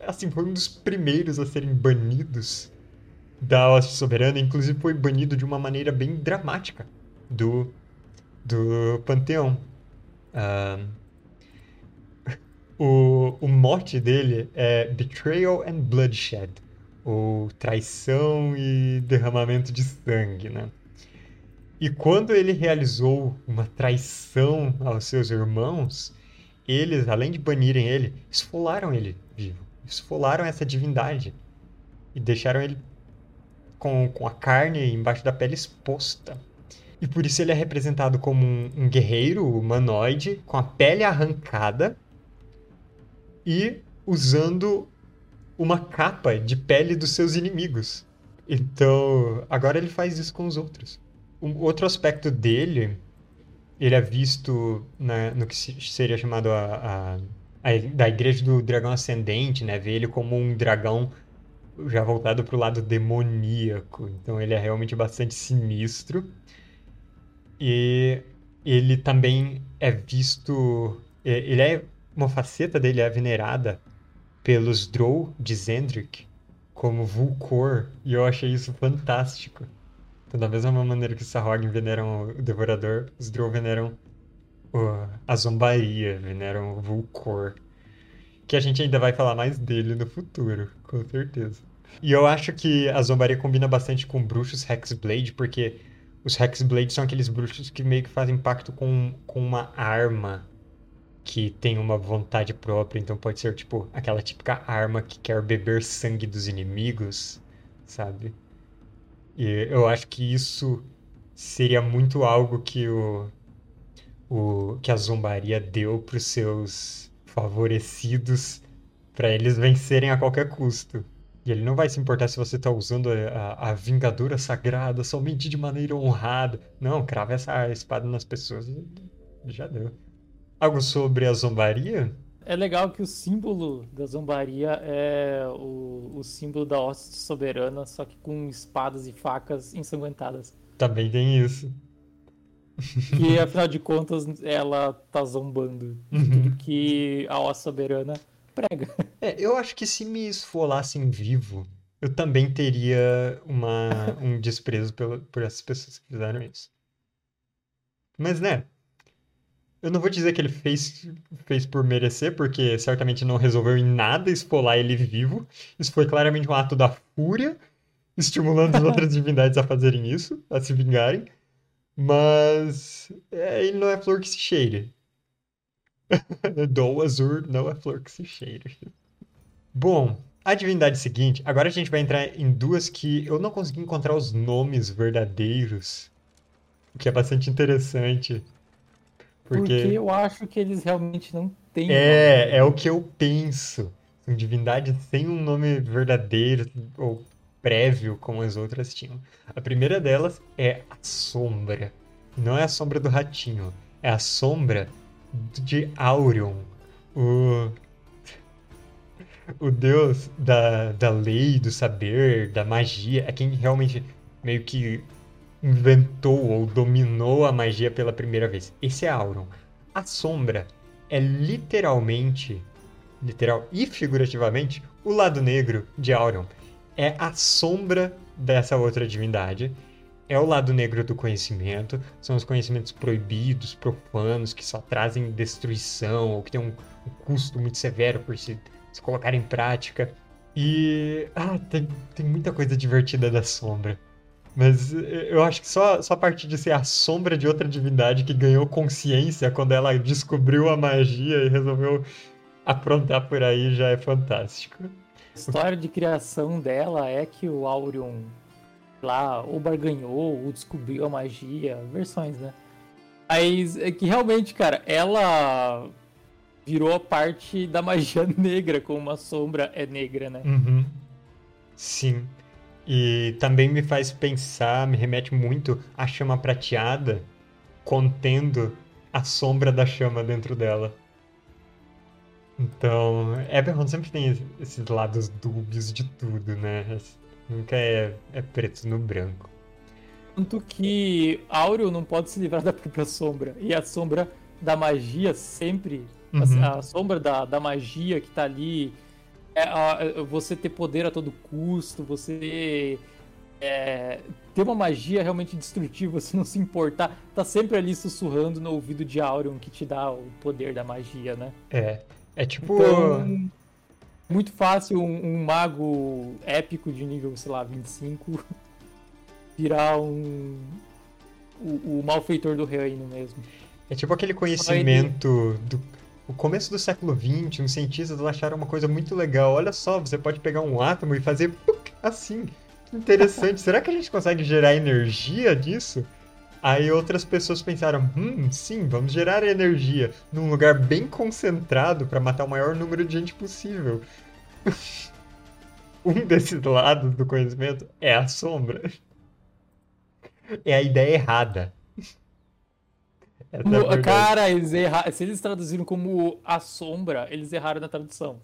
assim, foi um dos primeiros a serem banidos da Hoste Soberana, inclusive foi banido de uma maneira bem dramática do, do Panteão. Ah, o, o mote dele é Betrayal and Bloodshed, ou traição e derramamento de sangue, né? E quando ele realizou uma traição aos seus irmãos, eles, além de banirem ele, esfolaram ele vivo. Esfolaram essa divindade. E deixaram ele com, com a carne embaixo da pele exposta. E por isso ele é representado como um, um guerreiro humanoide com a pele arrancada e usando uma capa de pele dos seus inimigos. Então, agora ele faz isso com os outros. Um outro aspecto dele, ele é visto no que se- seria chamado a, a- a- da Igreja do Dragão Ascendente, né? Vê ele como um dragão já voltado para o lado demoníaco. Então ele é realmente bastante sinistro. E ele também é visto. e- Ele é. Uma faceta dele é venerada pelos Drow de Zendrick como Vulcor. E eu achei isso fantástico. Então, da mesma maneira que os Sarrogin veneram o Devorador, os Drow veneram o- a Zombaria, veneram o Vulcor. Que a gente ainda vai falar mais dele no futuro, com certeza. E eu acho que a Zombaria combina bastante com bruxos Hexblade, porque os Hexblade são aqueles bruxos que meio que fazem pacto com, com uma arma que tem uma vontade própria. Então pode ser, tipo, aquela típica arma que quer beber sangue dos inimigos, sabe? E eu acho que isso seria muito algo que o, o que a zombaria deu para os seus favorecidos para eles vencerem a qualquer custo. E ele não vai se importar se você está usando a, a, a vingadora sagrada somente de maneira honrada. Não, crava essa espada nas pessoas já deu. Algo sobre a zombaria? É legal que o símbolo da zombaria é o, o símbolo da hoste soberana, só que com espadas e facas ensanguentadas. Também tem isso. Que afinal de contas ela tá zombando de Uhum. tudo que a hoste soberana prega. É, eu acho que se me esfolassem vivo, eu também teria uma, um desprezo pelo, por essas pessoas que fizeram isso. Mas, né? Eu não vou dizer que ele fez, fez por merecer, porque certamente não resolveu em nada esfolar ele vivo. Isso foi claramente um ato da fúria, estimulando as outras divindades a fazerem isso, a se vingarem. Mas é, ele não é flor que se cheire. Dou azul não é flor que se cheire. Bom, a divindade seguinte, agora a gente vai entrar em duas que eu não consegui encontrar os nomes verdadeiros, o que é bastante interessante. Porque Porque eu acho que eles realmente não têm nome. é, é o que eu penso. São divindades sem um nome verdadeiro, ou prévio como as outras tinham. A primeira delas é a sombra. Não é a sombra do ratinho, é a sombra de Aurion, o, o deus da, da lei, do saber, da magia. É quem realmente meio que inventou ou dominou a magia pela primeira vez. Esse é Auron. A sombra é literalmente, literal e figurativamente, o lado negro de Auron. É a sombra dessa outra divindade. É o lado negro do conhecimento, são os conhecimentos proibidos, profanos, que só trazem destruição ou que tem um, um custo muito severo por se, se colocar em prática. E ah, tem, tem muita coisa divertida da sombra. Mas eu acho que só, só a partir de ser a sombra de outra divindade que ganhou consciência quando ela descobriu a magia e resolveu aprontar por aí já é fantástico. A história de criação dela é que o Aurion lá ou barganhou ou descobriu a magia, versões, né? Mas é que realmente, cara, ela virou a parte da magia negra, como uma sombra é negra, né? Uhum. Sim. E também me faz pensar, me remete muito à chama prateada contendo a sombra da chama dentro dela. Então, Eberron sempre tem esses lados dúbios de tudo, né? Nunca é, é preto no branco. Tanto que Áureo não pode se livrar da própria sombra. E a sombra da magia sempre. Uhum. A, a, sombra da, da magia que tá ali é, você ter poder a todo custo, você é, ter uma magia realmente destrutiva, você não se importar, tá sempre ali sussurrando no ouvido de Aurion que te dá o poder da magia, né? É. É tipo. Então, muito fácil um, um, mago épico de nível, sei lá, 25 virar um. O, o malfeitor do reino mesmo. É tipo aquele conhecimento do o começo do século XX, uns cientistas acharam uma coisa muito legal. Olha só, você pode pegar um átomo e fazer assim. Que interessante. Será que a gente consegue gerar energia disso? Aí outras pessoas pensaram: hum, sim, vamos gerar energia num lugar bem concentrado para matar o maior número de gente possível. um desses lados do conhecimento é a sombra. É a ideia errada. É cara, eles erraram. Se eles traduziram como a sombra, eles erraram na tradução.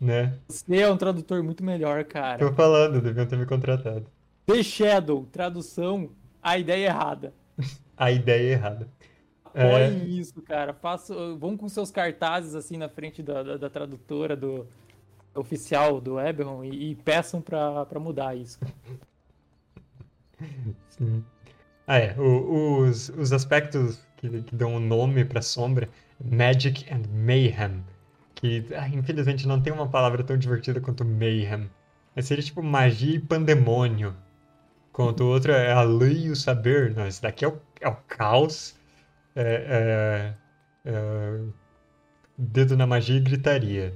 Né? Você é um tradutor muito melhor, cara. Tô falando, deviam ter me contratado. The Shadow, tradução, a ideia errada. a ideia errada. Apoiem é... isso, cara. Faça, vão com seus cartazes assim na frente da, da, da tradutora, do oficial do Eberron e, e peçam pra, pra mudar isso. Sim. Ah, é. O, os, os aspectos que, que dão um nome para sombra, Magic and Mayhem, que ah, infelizmente não tem uma palavra tão divertida quanto Mayhem. Mas seria tipo magia e pandemônio. Enquanto o outro é a lei e o saber. Não, esse daqui é o, é o caos. É, é, é, dedo na magia e gritaria.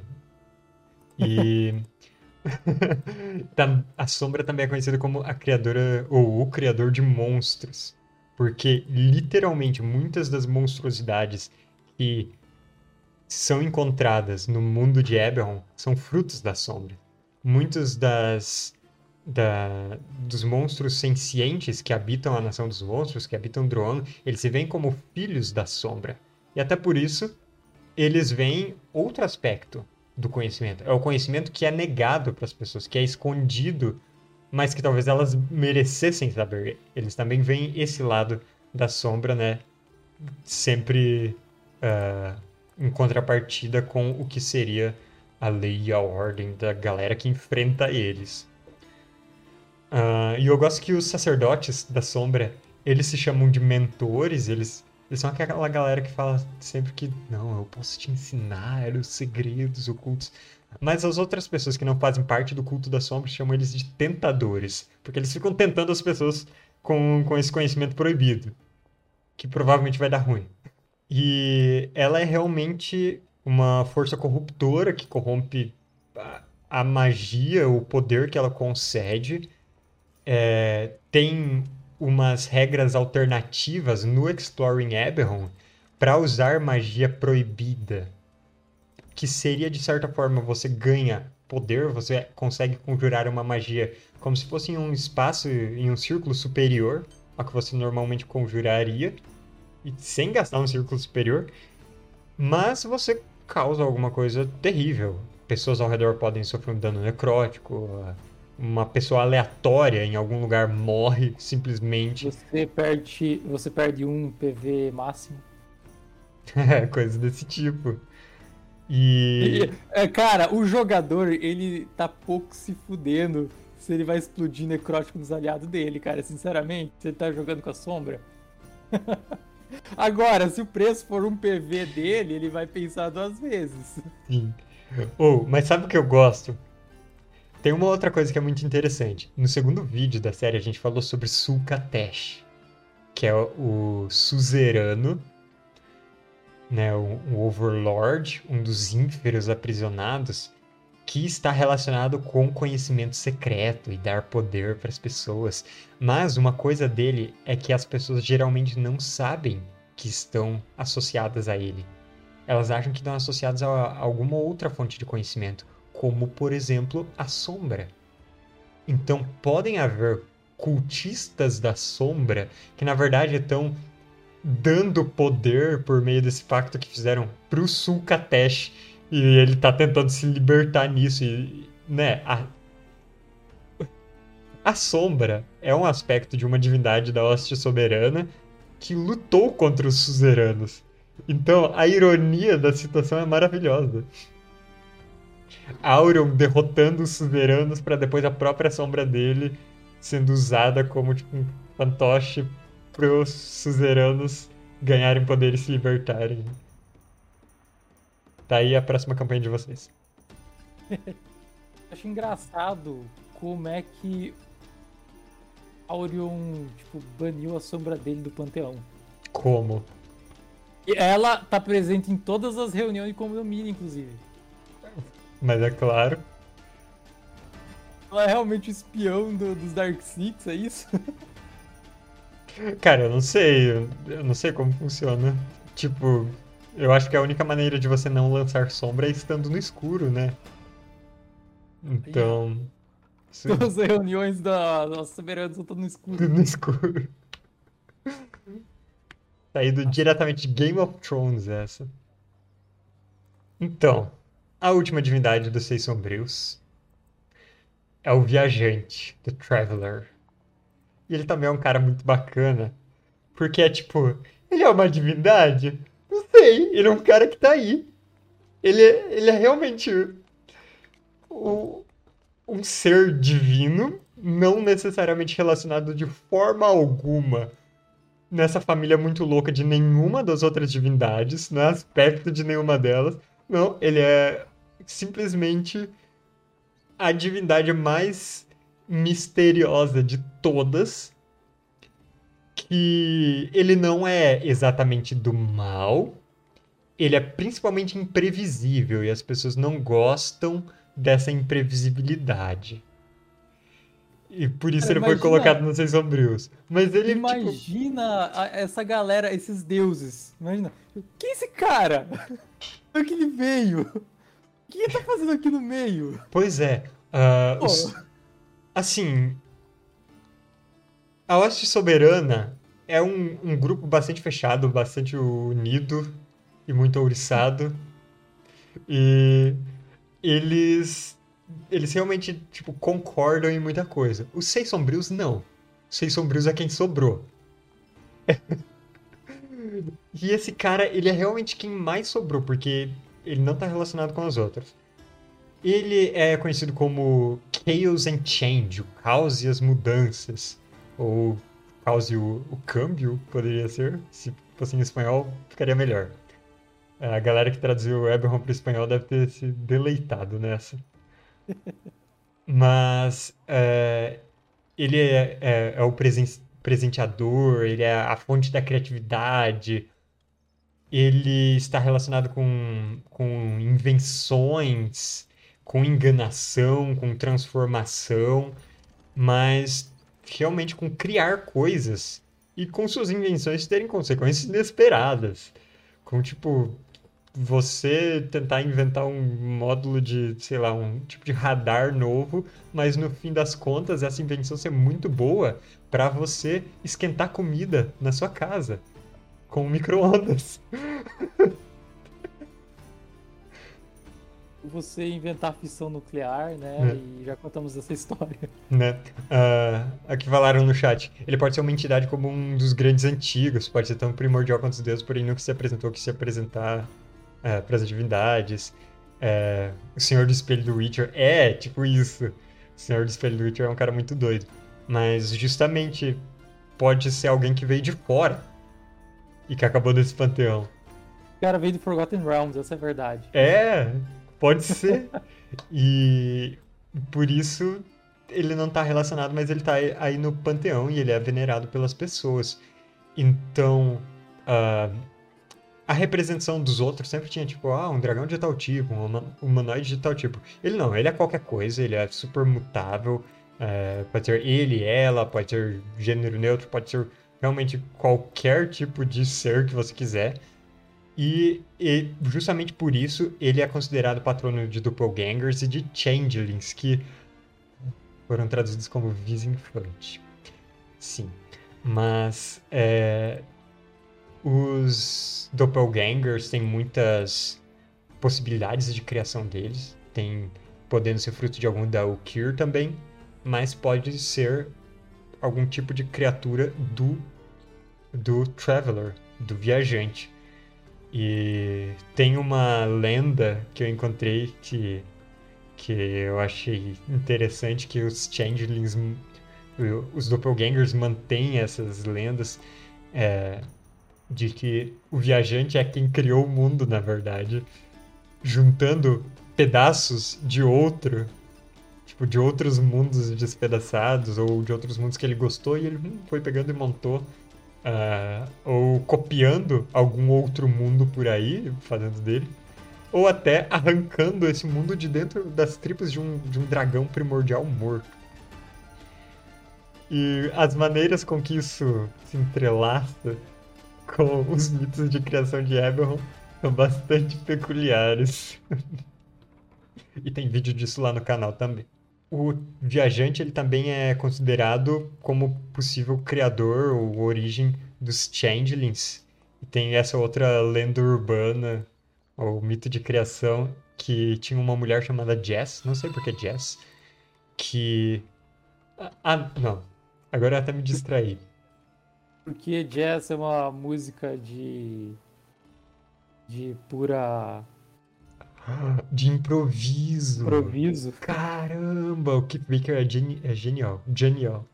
E a sombra também é conhecida como a criadora ou o criador de monstros. Porque, literalmente, muitas das monstruosidades que são encontradas no mundo de Eberron são frutos da sombra. Muitos das, da, dos monstros sencientes que habitam a nação dos monstros, que habitam Droan, eles se veem como filhos da sombra. E até por isso, eles veem outro aspecto do conhecimento. É o conhecimento que é negado para as pessoas, que é escondido mas que talvez elas merecessem saber. Eles também veem esse lado da sombra, né? Sempre uh, em contrapartida com o que seria a lei e a ordem da galera que enfrenta eles. Uh, e eu gosto que os sacerdotes da sombra, eles se chamam de mentores, eles, eles são aquela galera que fala sempre que, não, eu posso te ensinar os segredos ocultos. Mas as outras pessoas que não fazem parte do culto da sombra chamam eles de tentadores, porque eles ficam tentando as pessoas com, com esse conhecimento proibido, que provavelmente vai dar ruim. E ela é realmente uma força corruptora que corrompe a, a magia, o poder que ela concede. É, tem umas regras alternativas no Exploring Eberron para usar magia proibida que seria de certa forma você ganha poder, você consegue conjurar uma magia como se fosse em um espaço, em um círculo superior ao que você normalmente conjuraria, e sem gastar um círculo superior, mas você causa alguma coisa terrível. Pessoas ao redor podem sofrer um dano necrótico, uma pessoa aleatória em algum lugar morre simplesmente. Você perde, você perde um PV máximo. É, coisas desse tipo. E... e. É, cara, o jogador, ele tá pouco se fudendo se ele vai explodir necrótico nos aliados dele, cara. Sinceramente, você tá jogando com a sombra. Agora, se o preço for um PV dele, ele vai pensar duas vezes. Sim. Oh, mas sabe o que eu gosto? Tem uma outra coisa que é muito interessante. No segundo vídeo da série, a gente falou sobre Sulcatesh, que é o suzerano, né, o, o Overlord, um dos ínferos aprisionados, que está relacionado com conhecimento secreto e dar poder para as pessoas. Mas uma coisa dele é que as pessoas geralmente não sabem que estão associadas a ele. Elas acham que estão associadas a alguma outra fonte de conhecimento, como por exemplo a sombra. Então podem haver cultistas da sombra que na verdade estão dando poder por meio desse pacto que fizeram para o Sulcatesh e ele tá tentando se libertar nisso. E, né? A, a sombra é um aspecto de uma divindade da hoste soberana que lutou contra os suzeranos. Então, a ironia da situação é maravilhosa. Aurion derrotando os suzeranos para depois a própria sombra dele sendo usada como tipo, um fantoche para os suzeranos ganharem poder e se libertarem. Tá aí a próxima campanha de vocês. Acho engraçado como é que Aurion, tipo, baniu a sombra dele do panteão. Como? E ela tá presente em todas as reuniões de condomínio, inclusive. Mas é claro. Ela é realmente o espião do, dos Dark Six, é isso? Cara, eu não sei. Eu não sei como funciona. Tipo, eu acho que a única maneira de você não lançar sombra é estando no escuro, né? Então. Todas as reuniões da nossa soberanos estão no escuro. Tudo no escuro. Saído diretamente de Game of Thrones essa. Então, a última divindade dos Seis Sombrios é o Viajante, The Traveler. E ele também é um cara muito bacana. Porque é tipo, ele é uma divindade, não sei, ele é um cara que tá aí. Ele, é, ele é realmente o, um ser divino, não necessariamente relacionado de forma alguma nessa família muito louca de nenhuma das outras divindades, não é aspecto de nenhuma delas. Não, ele é simplesmente a divindade mais misteriosa de todas que ele não é exatamente do mal, ele é principalmente imprevisível e as pessoas não gostam dessa imprevisibilidade. E por isso Cara, ele imagina, foi colocado nos Seis Sombrios. Mas ele. Tipo, imagina tipo... essa galera, esses deuses. Imagina. Quem é esse cara? O que ele veio? O que ele tá fazendo aqui no meio? Pois é. Uh, os... Assim, a Hoste Soberana é um, um grupo bastante fechado, bastante unido e muito ouriçado. E eles eles realmente tipo concordam em muita coisa. Os Seis Sombrios não. Os Seis Sombrios é quem sobrou. e esse cara, ele é realmente quem mais sobrou, porque ele não está relacionado com os outros. Ele é conhecido como Chaos and Change, o caos e as mudanças ou cause o, o câmbio, poderia ser. Se fosse em espanhol, ficaria melhor. A galera que traduziu o Eberron para o espanhol deve ter se deleitado nessa. Mas é, ele é, é, é o presen presenteador, ele é a fonte da criatividade, ele está relacionado com, com invenções, com enganação, com transformação, mas realmente com criar coisas e com suas invenções terem consequências inesperadas. Com, tipo, você tentar inventar um módulo de, sei lá, um tipo de radar novo, mas no fim das contas essa invenção ser muito boa para você esquentar comida na sua casa com micro-ondas. você inventar fissão nuclear, né? É. E já contamos essa história. Né? Uh, aqui falaram no chat. Ele pode ser uma entidade como um dos grandes antigos, pode ser tão primordial quanto os deuses, porém nunca se apresentou que se apresentar é, para as divindades. Uh, o Senhor do Espelho do Witcher é tipo isso. O Senhor do Espelho do Witcher é um cara muito doido. Mas justamente pode ser alguém que veio de fora e que acabou desse panteão. O cara veio do Forgotten Realms, essa é a verdade. É, Pode ser. E por isso ele não está relacionado, mas ele está aí no panteão e ele é venerado pelas pessoas. Então, uh, a representação dos outros sempre tinha, tipo, ah, um dragão de tal tipo, um humanoide de tal tipo. Ele não, ele é qualquer coisa, ele é super mutável. Uh, pode ser ele, ela, pode ser gênero neutro, pode ser realmente qualquer tipo de ser que você quiser. E, e, justamente por isso ele é considerado patrono de doppelgangers e de changelings, que foram traduzidos como vizinfante. Sim. Mas é, os doppelgangers têm muitas possibilidades de criação deles. Tem podendo ser fruto de algum da Ukir também, mas pode ser algum tipo de criatura do do traveler, do viajante. E tem uma lenda que eu encontrei que, que eu achei interessante, que os changelings, os doppelgangers mantêm essas lendas é, de que o viajante é quem criou o mundo, na verdade, juntando pedaços de outro, tipo, de outros mundos despedaçados ou de outros mundos que ele gostou e ele hum, foi pegando e montou uh, ou copiando algum outro mundo por aí, fazendo dele, ou até arrancando esse mundo de dentro das tripas de um, de um dragão primordial morto. E as maneiras com que isso se entrelaça com os mitos de criação de Eberron são bastante peculiares. e tem vídeo disso lá no canal também. O viajante ele também é considerado como possível criador ou origem dos changelings. E tem essa outra lenda urbana, ou mito de criação, que tinha uma mulher chamada Jess, não sei por que Jess, que... Ah, não. Agora eu até me distraí. Porque Jazz é uma música de. de pura. De improviso. Improviso. Caramba, o Keith Baker é, geni é genial. Genial.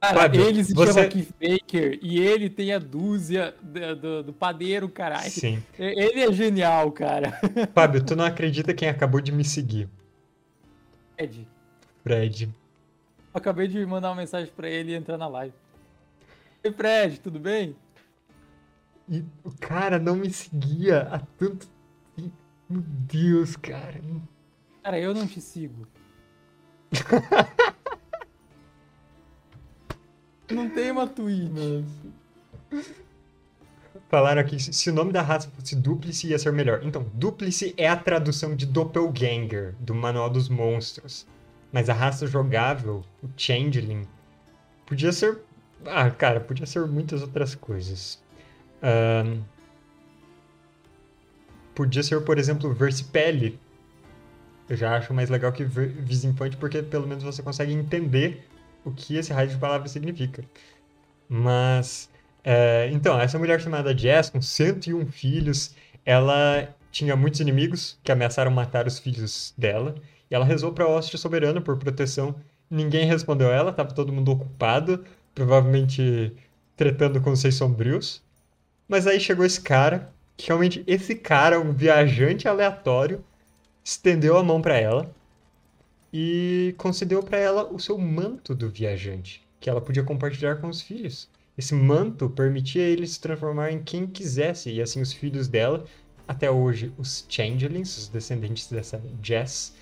Cara, Fábio, ele se você... chama Keith Baker e ele tem a dúzia do, do, do, padeiro, caralho. Sim. Ele é genial, cara. Fábio, tu não acredita quem acabou de me seguir? Fred. Fred. Eu acabei de mandar uma mensagem pra ele e entrar na live. Oi, Fred, tudo bem? E o cara não me seguia há tanto tempo. Meu Deus, cara. Cara, eu não te sigo. Não tem uma Twitch. Falaram aqui, se o nome da raça fosse Duplice, ia ser melhor. Então, Duplice é a tradução de Doppelganger, do Manual dos Monstros. Mas a raça jogável, o Changeling, podia ser... Ah, cara, podia ser muitas outras coisas. Um... Podia ser, por exemplo, Versipelli. Eu já acho mais legal que Visinfante, porque pelo menos você consegue entender o que esse raio de palavra significa. Mas, é, então, essa mulher chamada Jess, com 101 filhos, ela tinha muitos inimigos que ameaçaram matar os filhos dela. E ela rezou para a hoste soberana por proteção. Ninguém respondeu ela, estava todo mundo ocupado, provavelmente tretando com os seis sombrios. Mas aí chegou esse cara, que realmente esse cara, um viajante aleatório, estendeu a mão para ela e concedeu para ela o seu manto do viajante, que ela podia compartilhar com os filhos. Esse manto permitia ele se transformar em quem quisesse, e assim os filhos dela, até hoje os Changelings, os descendentes dessa Jess,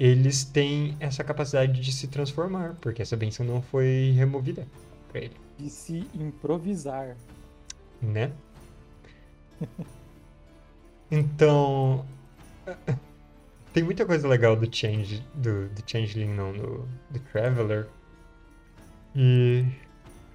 eles têm essa capacidade de se transformar, porque essa benção não foi removida para ele. De se improvisar. Né? Então. Tem muita coisa legal do Change. Do, do Changeling, não, do, do Traveler. E.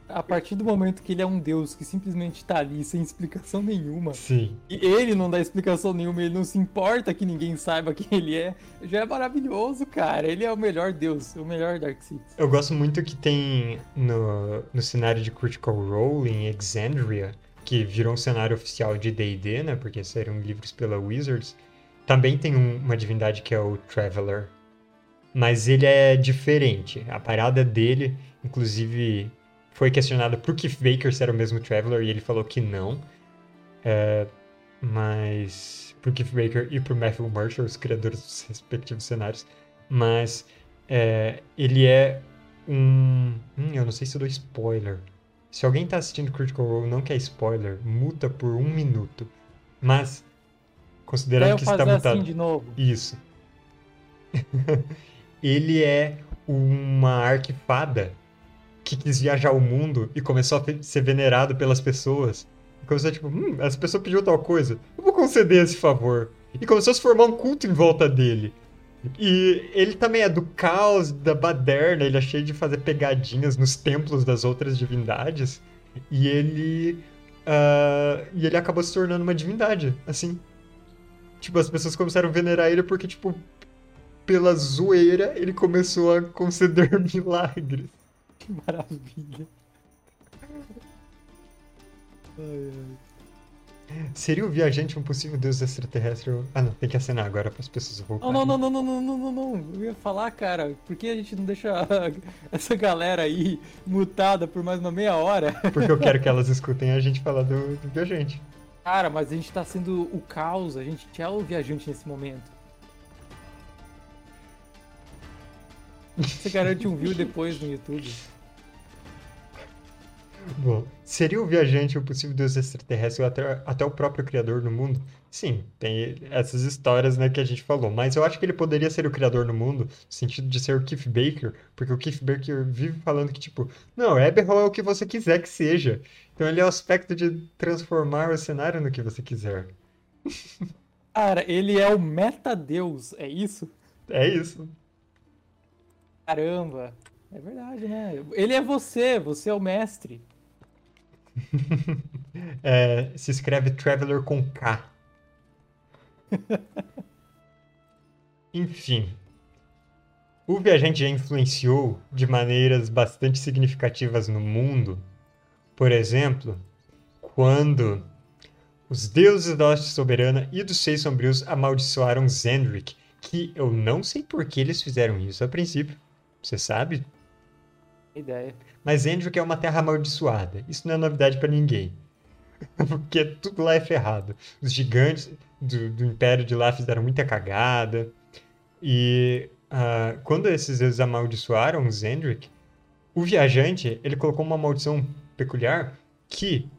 A partir do momento que ele é um deus que simplesmente tá ali sem explicação nenhuma. Sim. E ele não dá explicação nenhuma, ele não se importa que ninguém saiba quem ele é. Já é maravilhoso, cara. Ele é o melhor deus, o melhor Darkseid. Eu gosto muito que tem no, no cenário de Critical Role em Exandria, que virou um cenário oficial de D&D, né? Porque saíram livros pela Wizards. Também tem um, uma divindade que é o Traveler. Mas ele é diferente. A parada dele, inclusive, foi questionada pro Keith Baker se era o mesmo Traveler e ele falou que não. É, mas. pro Keith Baker e pro Matthew Marshall, os criadores dos respectivos cenários. Mas é, ele é um. Hum, eu não sei se eu dou spoiler. Se alguém tá assistindo Critical Role não quer spoiler, muta por um minuto. Mas, considerando que está mutado. Assim de novo. Isso. ele é uma arquifada que quis viajar o mundo e começou a ser venerado pelas pessoas. E começou tipo, hum, essa pessoa pediu tal coisa, eu vou conceder esse favor. E começou a se formar um culto em volta dele. E ele também é do caos, da baderna, ele é cheio de fazer pegadinhas nos templos das outras divindades. E ele. Uh, e ele acabou se tornando uma divindade, assim. Tipo, as pessoas começaram a venerar ele porque, tipo, pela zoeira, ele começou a conceder milagres. Que maravilha. Ai, ai. Seria o viajante um possível deus extraterrestre? Ah, não, tem que acenar agora para as pessoas voltarem. Não, não, não, não, não, não, não, não, Eu ia falar, cara, por que a gente não deixa essa galera aí mutada por mais uma meia hora? Porque eu quero que elas escutem a gente falar do, do viajante. Cara, mas a gente tá sendo o caos, a gente é o viajante nesse momento. Você garante um view depois no YouTube. Bom, seria o viajante o possível deus extraterrestre ou até, até o próprio criador no mundo? Sim, tem essas histórias né, que a gente falou, mas eu acho que ele poderia ser o criador no mundo, no sentido de ser o Keith Baker, porque o Keith Baker vive falando que, tipo, não, Eberhol é o que você quiser que seja. Então ele é o aspecto de transformar o cenário no que você quiser. Cara, ele é o meta-deus, é isso? É isso. Caramba, é verdade, né? Ele é você, você é o mestre. é, se escreve Traveler com K. Enfim. O viajante já influenciou de maneiras bastante significativas no mundo. Por exemplo, quando os deuses da Hoste Soberana e dos Seis Sombrios amaldiçoaram Zendrick, que eu não sei por que eles fizeram isso a princípio. Você sabe? Ideia. Mas Endrick é uma terra amaldiçoada. Isso não é novidade para ninguém. Porque tudo lá é ferrado. Os gigantes do, do Império de lá fizeram muita cagada. E uh, quando esses deuses amaldiçoaram Zendrick, o viajante ele colocou uma maldição peculiar que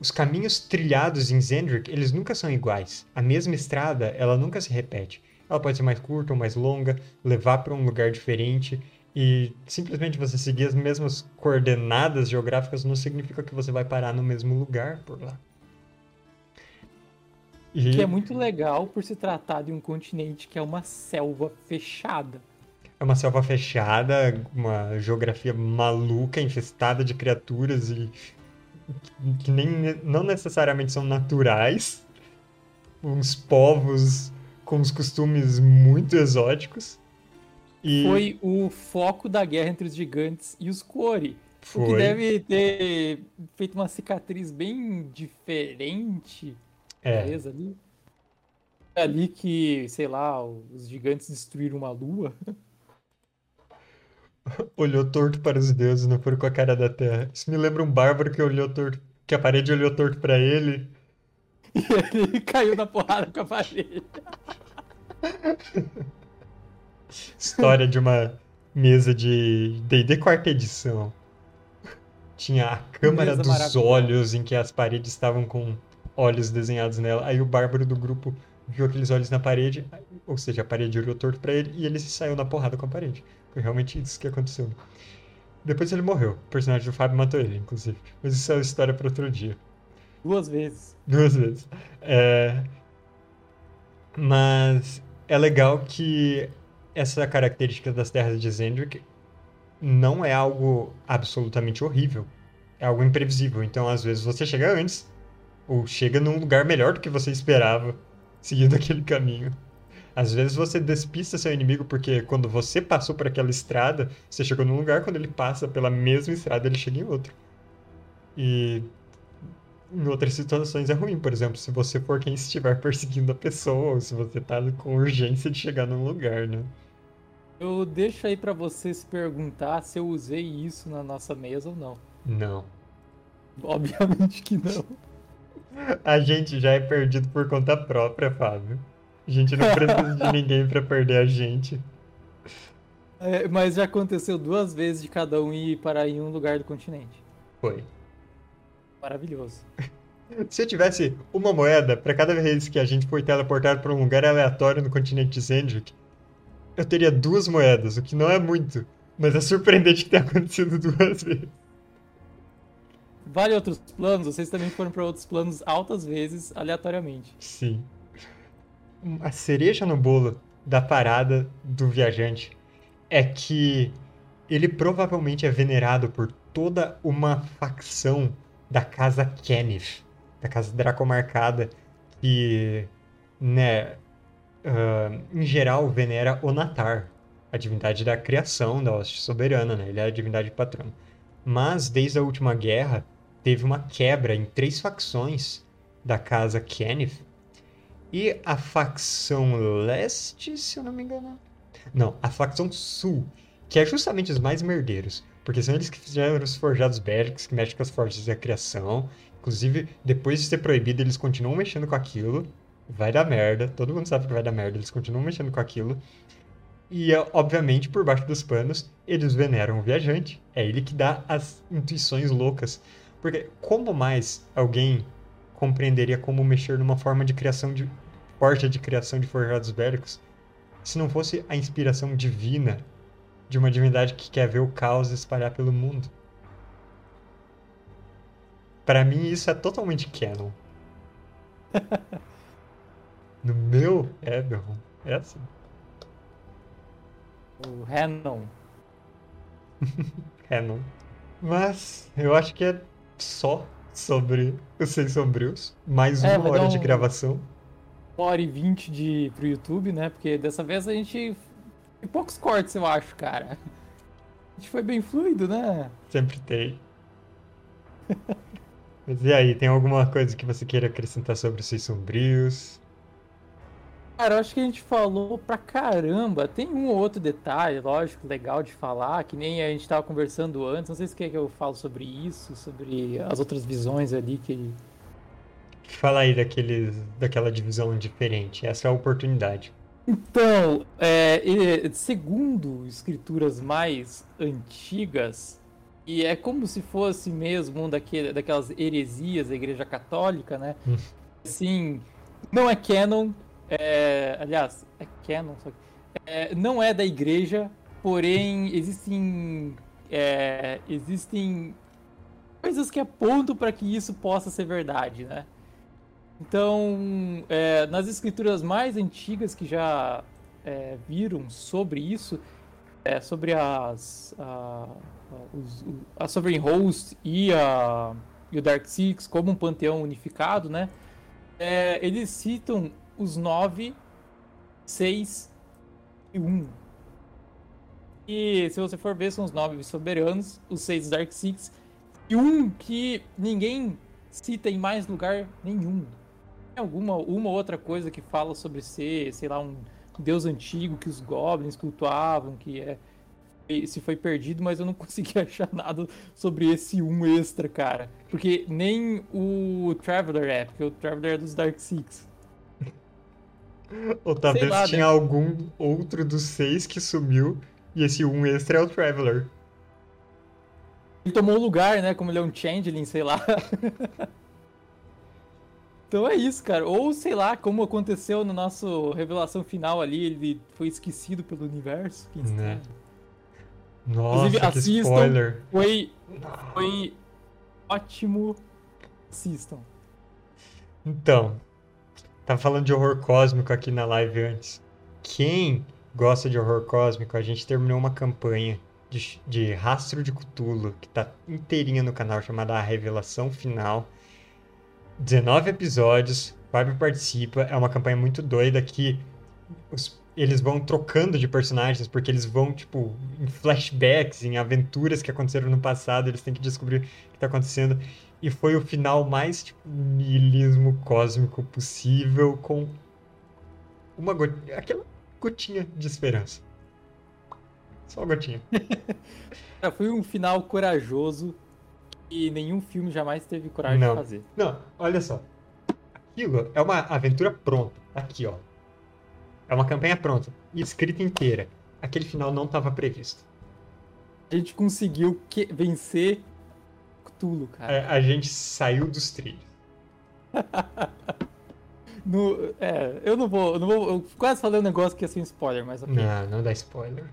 os caminhos trilhados em Zendrick, eles nunca são iguais. A mesma estrada, ela nunca se repete. Ela pode ser mais curta ou mais longa, levar para um lugar diferente. E simplesmente você seguir as mesmas coordenadas geográficas não significa que você vai parar no mesmo lugar por lá. E... Que é muito legal por se tratar de um continente que é uma selva fechada. É uma selva fechada, uma geografia maluca, infestada de criaturas e que nem não necessariamente são naturais. Uns povos com os costumes muito exóticos. E... Foi o foco da guerra entre os gigantes e os Quori. Foi. O que deve ter feito uma cicatriz bem diferente. É. ali. É ali que, sei lá, os gigantes destruíram uma lua. Olhou torto para os deuses, não foi com a cara da terra. Isso me lembra um bárbaro que olhou torto, que a parede olhou torto para ele. E ele caiu na porrada com a parede. História de uma mesa de D&D quarta edição. Tinha a câmara dos olhos em que as paredes estavam com olhos desenhados nela. Aí o bárbaro do grupo viu aqueles olhos na parede, ou seja, a parede olhou torto para ele e ele se saiu na porrada com a parede. Foi realmente isso que aconteceu. Depois ele morreu. O personagem do Fábio matou ele, inclusive. Mas isso é uma história para outro dia. Duas vezes. Duas vezes. É... Mas é legal que essa característica das terras de Zendrick não é algo absolutamente horrível. É algo imprevisível. Então, às vezes, você chega antes, ou chega num lugar melhor do que você esperava, seguindo aquele caminho. Às vezes você despista seu inimigo porque quando você passou por aquela estrada, você chegou num lugar, quando ele passa pela mesma estrada, ele chega em outro. E em outras situações é ruim, por exemplo, se você for quem estiver perseguindo a pessoa, ou se você tá com urgência de chegar num lugar, né? Eu deixo aí para você se perguntar se eu usei isso na nossa mesa ou não. Não. Obviamente que não. A gente já é perdido por conta própria, Fábio. A gente não precisa de ninguém para perder a gente. É, mas já aconteceu duas vezes de cada um ir para em um lugar do continente. Foi. Maravilhoso. Se eu tivesse uma moeda para cada vez que a gente foi teleportado para um lugar aleatório no continente de Zendrick, eu teria duas moedas, o que não é muito. Mas é surpreendente que tenha acontecido duas vezes. Vale outros planos? Vocês também foram para outros planos altas vezes, aleatoriamente. Sim. A cereja no bolo da parada do viajante é que ele provavelmente é venerado por toda uma facção da casa Kenneth, da casa Dracomarcada, que, né, uh, em geral venera Onatar, a divindade da criação da hoste soberana, né? Ele é a divindade patrona. Mas desde a última guerra teve uma quebra em três facções da casa Kenneth e a facção leste, se eu não me engano. Não, a facção sul, que é justamente os mais merdeiros. Porque são eles que fizeram os forjados bélicos, que mexem com as forjas da criação. Inclusive, depois de ser proibido, eles continuam mexendo com aquilo. Vai dar merda, todo mundo sabe que vai dar merda, eles continuam mexendo com aquilo. E, obviamente, por baixo dos panos, eles veneram o viajante. É ele que dá as intuições loucas. Porque como mais alguém compreenderia como mexer numa forma de criação de forja de criação de forjados bélicos se não fosse a inspiração divina de uma divindade que quer ver o caos espalhar pelo mundo. Para mim isso é totalmente canon. no meu é, meu, é assim. O Renon. Renon. Mas eu acho que é só sobre os Seis Sombrios. Mais é, uma hora um... de gravação hora e vinte de, pro YouTube, né? Porque dessa vez a gente. Tem poucos cortes, eu acho, cara. A gente foi bem fluido, né? Sempre tem. Mas e aí, tem alguma coisa que você queira acrescentar sobre os Seis Sombrios? Cara, eu acho que a gente falou pra caramba. Tem um ou outro detalhe, lógico, legal de falar, que nem a gente tava conversando antes. Não sei se quer que eu falo sobre isso, sobre as outras visões ali que Fala aí daqueles, daquela divisão diferente. Essa é a oportunidade. Então, é, segundo escrituras mais antigas, e é como se fosse mesmo um daquele, daquelas heresias da Igreja Católica, né? Hum. Assim, não é canon, é, aliás, é canon, só que, é, não é da Igreja, porém existem é, existem coisas que apontam para que isso possa ser verdade, né? Então, é, nas escrituras mais antigas que já é, viram sobre isso, é, sobre as, a, os, a Sovereign Host e, a, e o Dark Six como um panteão unificado, né? É, eles citam os nove, seis e um. E se você for ver, são os nove soberanos, os seis Dark Six e um que ninguém cita em mais lugar nenhum alguma uma outra coisa que fala sobre ser, sei lá, um deus antigo que os goblins cultuavam, que é se foi perdido, mas eu não consegui achar nada sobre esse um extra, cara. Porque nem o Traveler é, porque o Traveler é dos Dark Six. Ou talvez lá, tinha né? algum outro dos seis que sumiu e esse um extra é o Traveler. Ele tomou o lugar, né? Como ele é um Changeling, sei lá. Então é isso, cara. Ou sei lá, como aconteceu no nosso revelação final ali, ele foi esquecido pelo universo. Quem né? Nossa, Inclusive, assistam. spoiler. Foi, foi ótimo. Assistam. Então, Tava falando de horror cósmico aqui na live antes. Quem gosta de horror cósmico, a gente terminou uma campanha de, de Rastro de Cthulhu, que tá inteirinha no canal, chamada A Revelação Final. 19 episódios, Barbie participa, é uma campanha muito doida que os, eles vão trocando de personagens, porque eles vão, tipo, em flashbacks, em aventuras que aconteceram no passado, eles têm que descobrir o que tá acontecendo. E foi o final mais, tipo, niilismo cósmico possível, com uma gotinha, aquela gotinha de esperança. Só uma gotinha. foi um final corajoso que nenhum filme jamais teve coragem não. de fazer. Não, olha só. Aquilo é uma aventura pronta. Aqui, ó. É uma campanha pronta. Escrita inteira. Aquele final não estava previsto. A gente conseguiu que... vencer Cthulhu, cara. É, a gente saiu dos trilhos. no, é, eu não vou. não vou. Eu quase falei um negócio que ia ser um spoiler, mas ok. Não, não dá spoiler.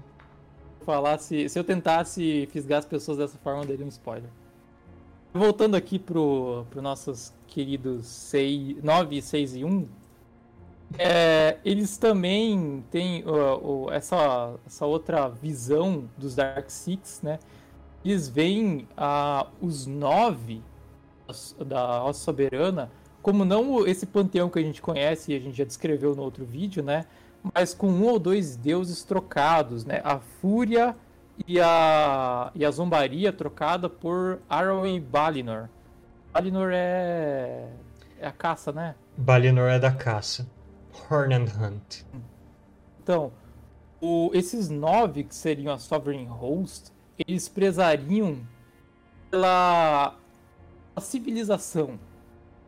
Falar se, se eu tentasse fisgar as pessoas dessa forma, eu daria um spoiler. Voltando aqui pro, pro nossos queridos 6, 9, 6 e 1. É, eles também têm uh, uh, essa, essa outra visão dos Dark Six, né? Eles veem uh, os nove da Roça Soberana como não esse panteão que a gente conhece e a gente já descreveu no outro vídeo, né? Mas com um ou dois deuses trocados, né? A Fúria e a, e a Zombaria trocada por Arrow e Balinor. Balinor é, é a caça, né? Balinor é da caça. Horn and Hunt. Então, o, esses nove que seriam a Sovereign Host, eles prezariam pela civilização.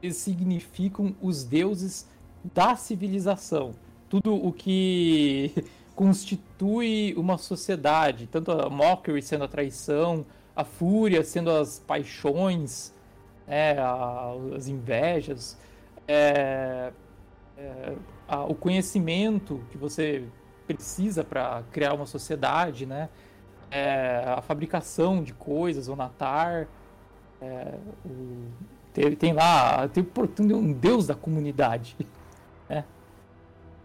Eles significam os deuses da civilização. Tudo o que constitui uma sociedade, tanto a mockery sendo a traição, a fúria sendo as paixões, é, as invejas, é, é, a, o conhecimento que você precisa para criar uma sociedade, né? É, a fabricação de coisas, o natar, é, o, tem, tem, lá, tem, tem um deus da comunidade, né?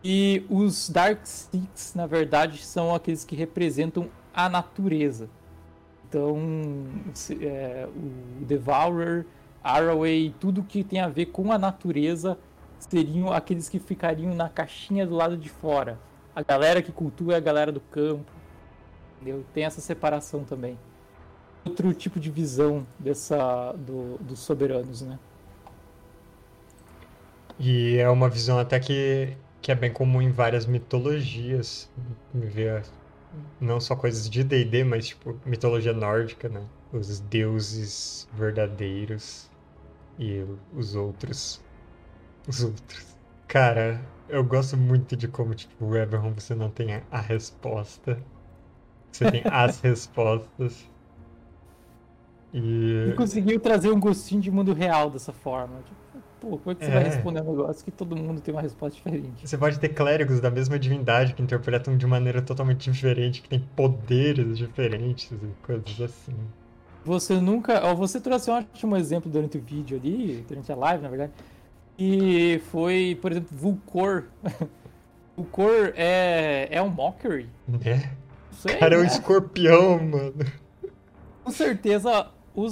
E os Dark Six, na verdade, são aqueles que representam a natureza. Então, é, o Devourer, Arroway, tudo que tem a ver com a natureza seriam aqueles que ficariam na caixinha do lado de fora. A galera que cultua é a galera do campo. Entendeu? Tem essa separação também. Outro tipo de visão dessa do, dos soberanos, né? E é uma visão até que, que é bem comum em várias mitologias. Ver não só coisas de D&D, mas tipo mitologia nórdica, né? Os deuses verdadeiros e os outros os outros. Cara, eu gosto muito de como, tipo, o você não tem a resposta. Você tem as respostas. E... e conseguiu trazer um gostinho de mundo real dessa forma. Tipo, pô, como é que você é. vai responder um negócio que todo mundo tem uma resposta diferente? Você pode ter clérigos da mesma divindade que interpretam de maneira totalmente diferente, que tem poderes diferentes e coisas assim. Você nunca. Você trouxe um ótimo exemplo durante o vídeo ali, durante a live, na verdade e foi, por exemplo, Vulcor. Vulcor é, é um Mockery? É. Sei, cara, é um escorpião, mano. Com certeza,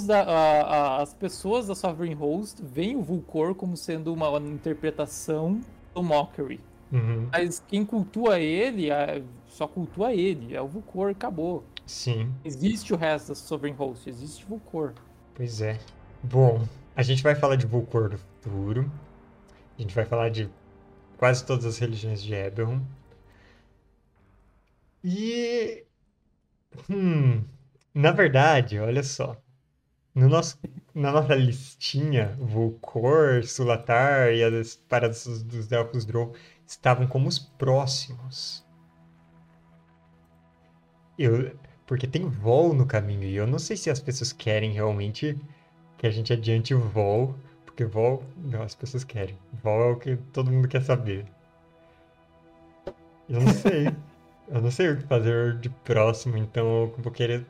da, a, a, as pessoas da Sovereign Host veem o Vulcor como sendo uma, uma interpretação do Mockery. Uhum. Mas quem cultua ele, é, só cultua ele. É o Vulcor acabou. Sim. Existe o resto da Sovereign Host, existe Vulcor. Pois é. Bom, a gente vai falar de Vulcor no futuro. A gente vai falar de quase todas as religiões de Eberron. E. Hum, na verdade, olha só. No nosso, na nossa listinha, Volcor, Sulatar e as paradas dos Elfos Drow estavam como os próximos. Eu, porque tem Vol no caminho e eu não sei se as pessoas querem realmente que a gente adiante o Vol porque Vol, não, as pessoas querem. Vol é o que todo mundo quer saber. Eu não sei. eu não sei o que fazer de próximo, então eu vou querer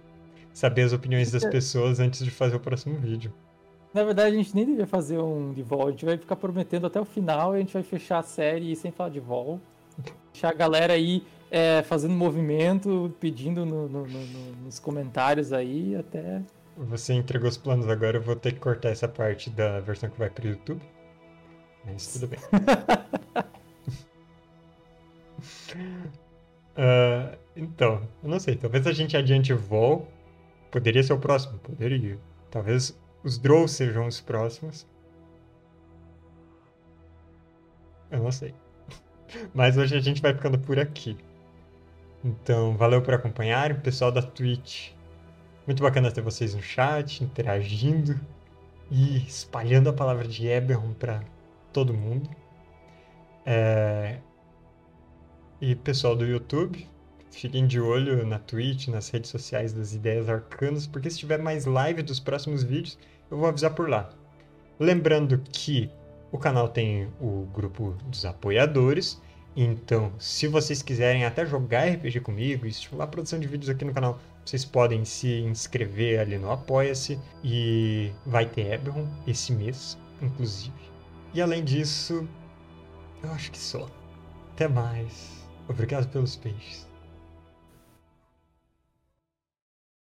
saber as opiniões das pessoas antes de fazer o próximo vídeo. Na verdade, a gente nem devia fazer um de vol. A gente vai ficar prometendo até o final e a gente vai fechar a série sem falar de vol. Deixar a galera aí é, fazendo movimento, pedindo no, no, no, nos comentários aí até. Você entregou os planos agora, eu vou ter que cortar essa parte da versão que vai pro YouTube. Mas tudo bem. uh, então, eu não sei. Talvez a gente adiante o Vol. Poderia ser o próximo? Poderia. Talvez os Drow sejam os próximos. Eu não sei. Mas hoje a gente vai ficando por aqui. Então, valeu por acompanhar. Pessoal da Twitch, muito bacana ter vocês no chat, interagindo e espalhando a palavra de Eberron para todo mundo. É... E pessoal do YouTube, fiquem de olho na Twitch, nas redes sociais das Ideias Arcanas, porque se tiver mais live dos próximos vídeos, eu vou avisar por lá. Lembrando que o canal tem o grupo dos apoiadores, então se vocês quiserem até jogar RPG comigo e estimular a produção de vídeos aqui no canal, vocês podem se inscrever ali no Apoia-se e vai ter Eberron esse mês, inclusive. E além disso, eu acho que só. Até mais. Obrigado pelos peixes.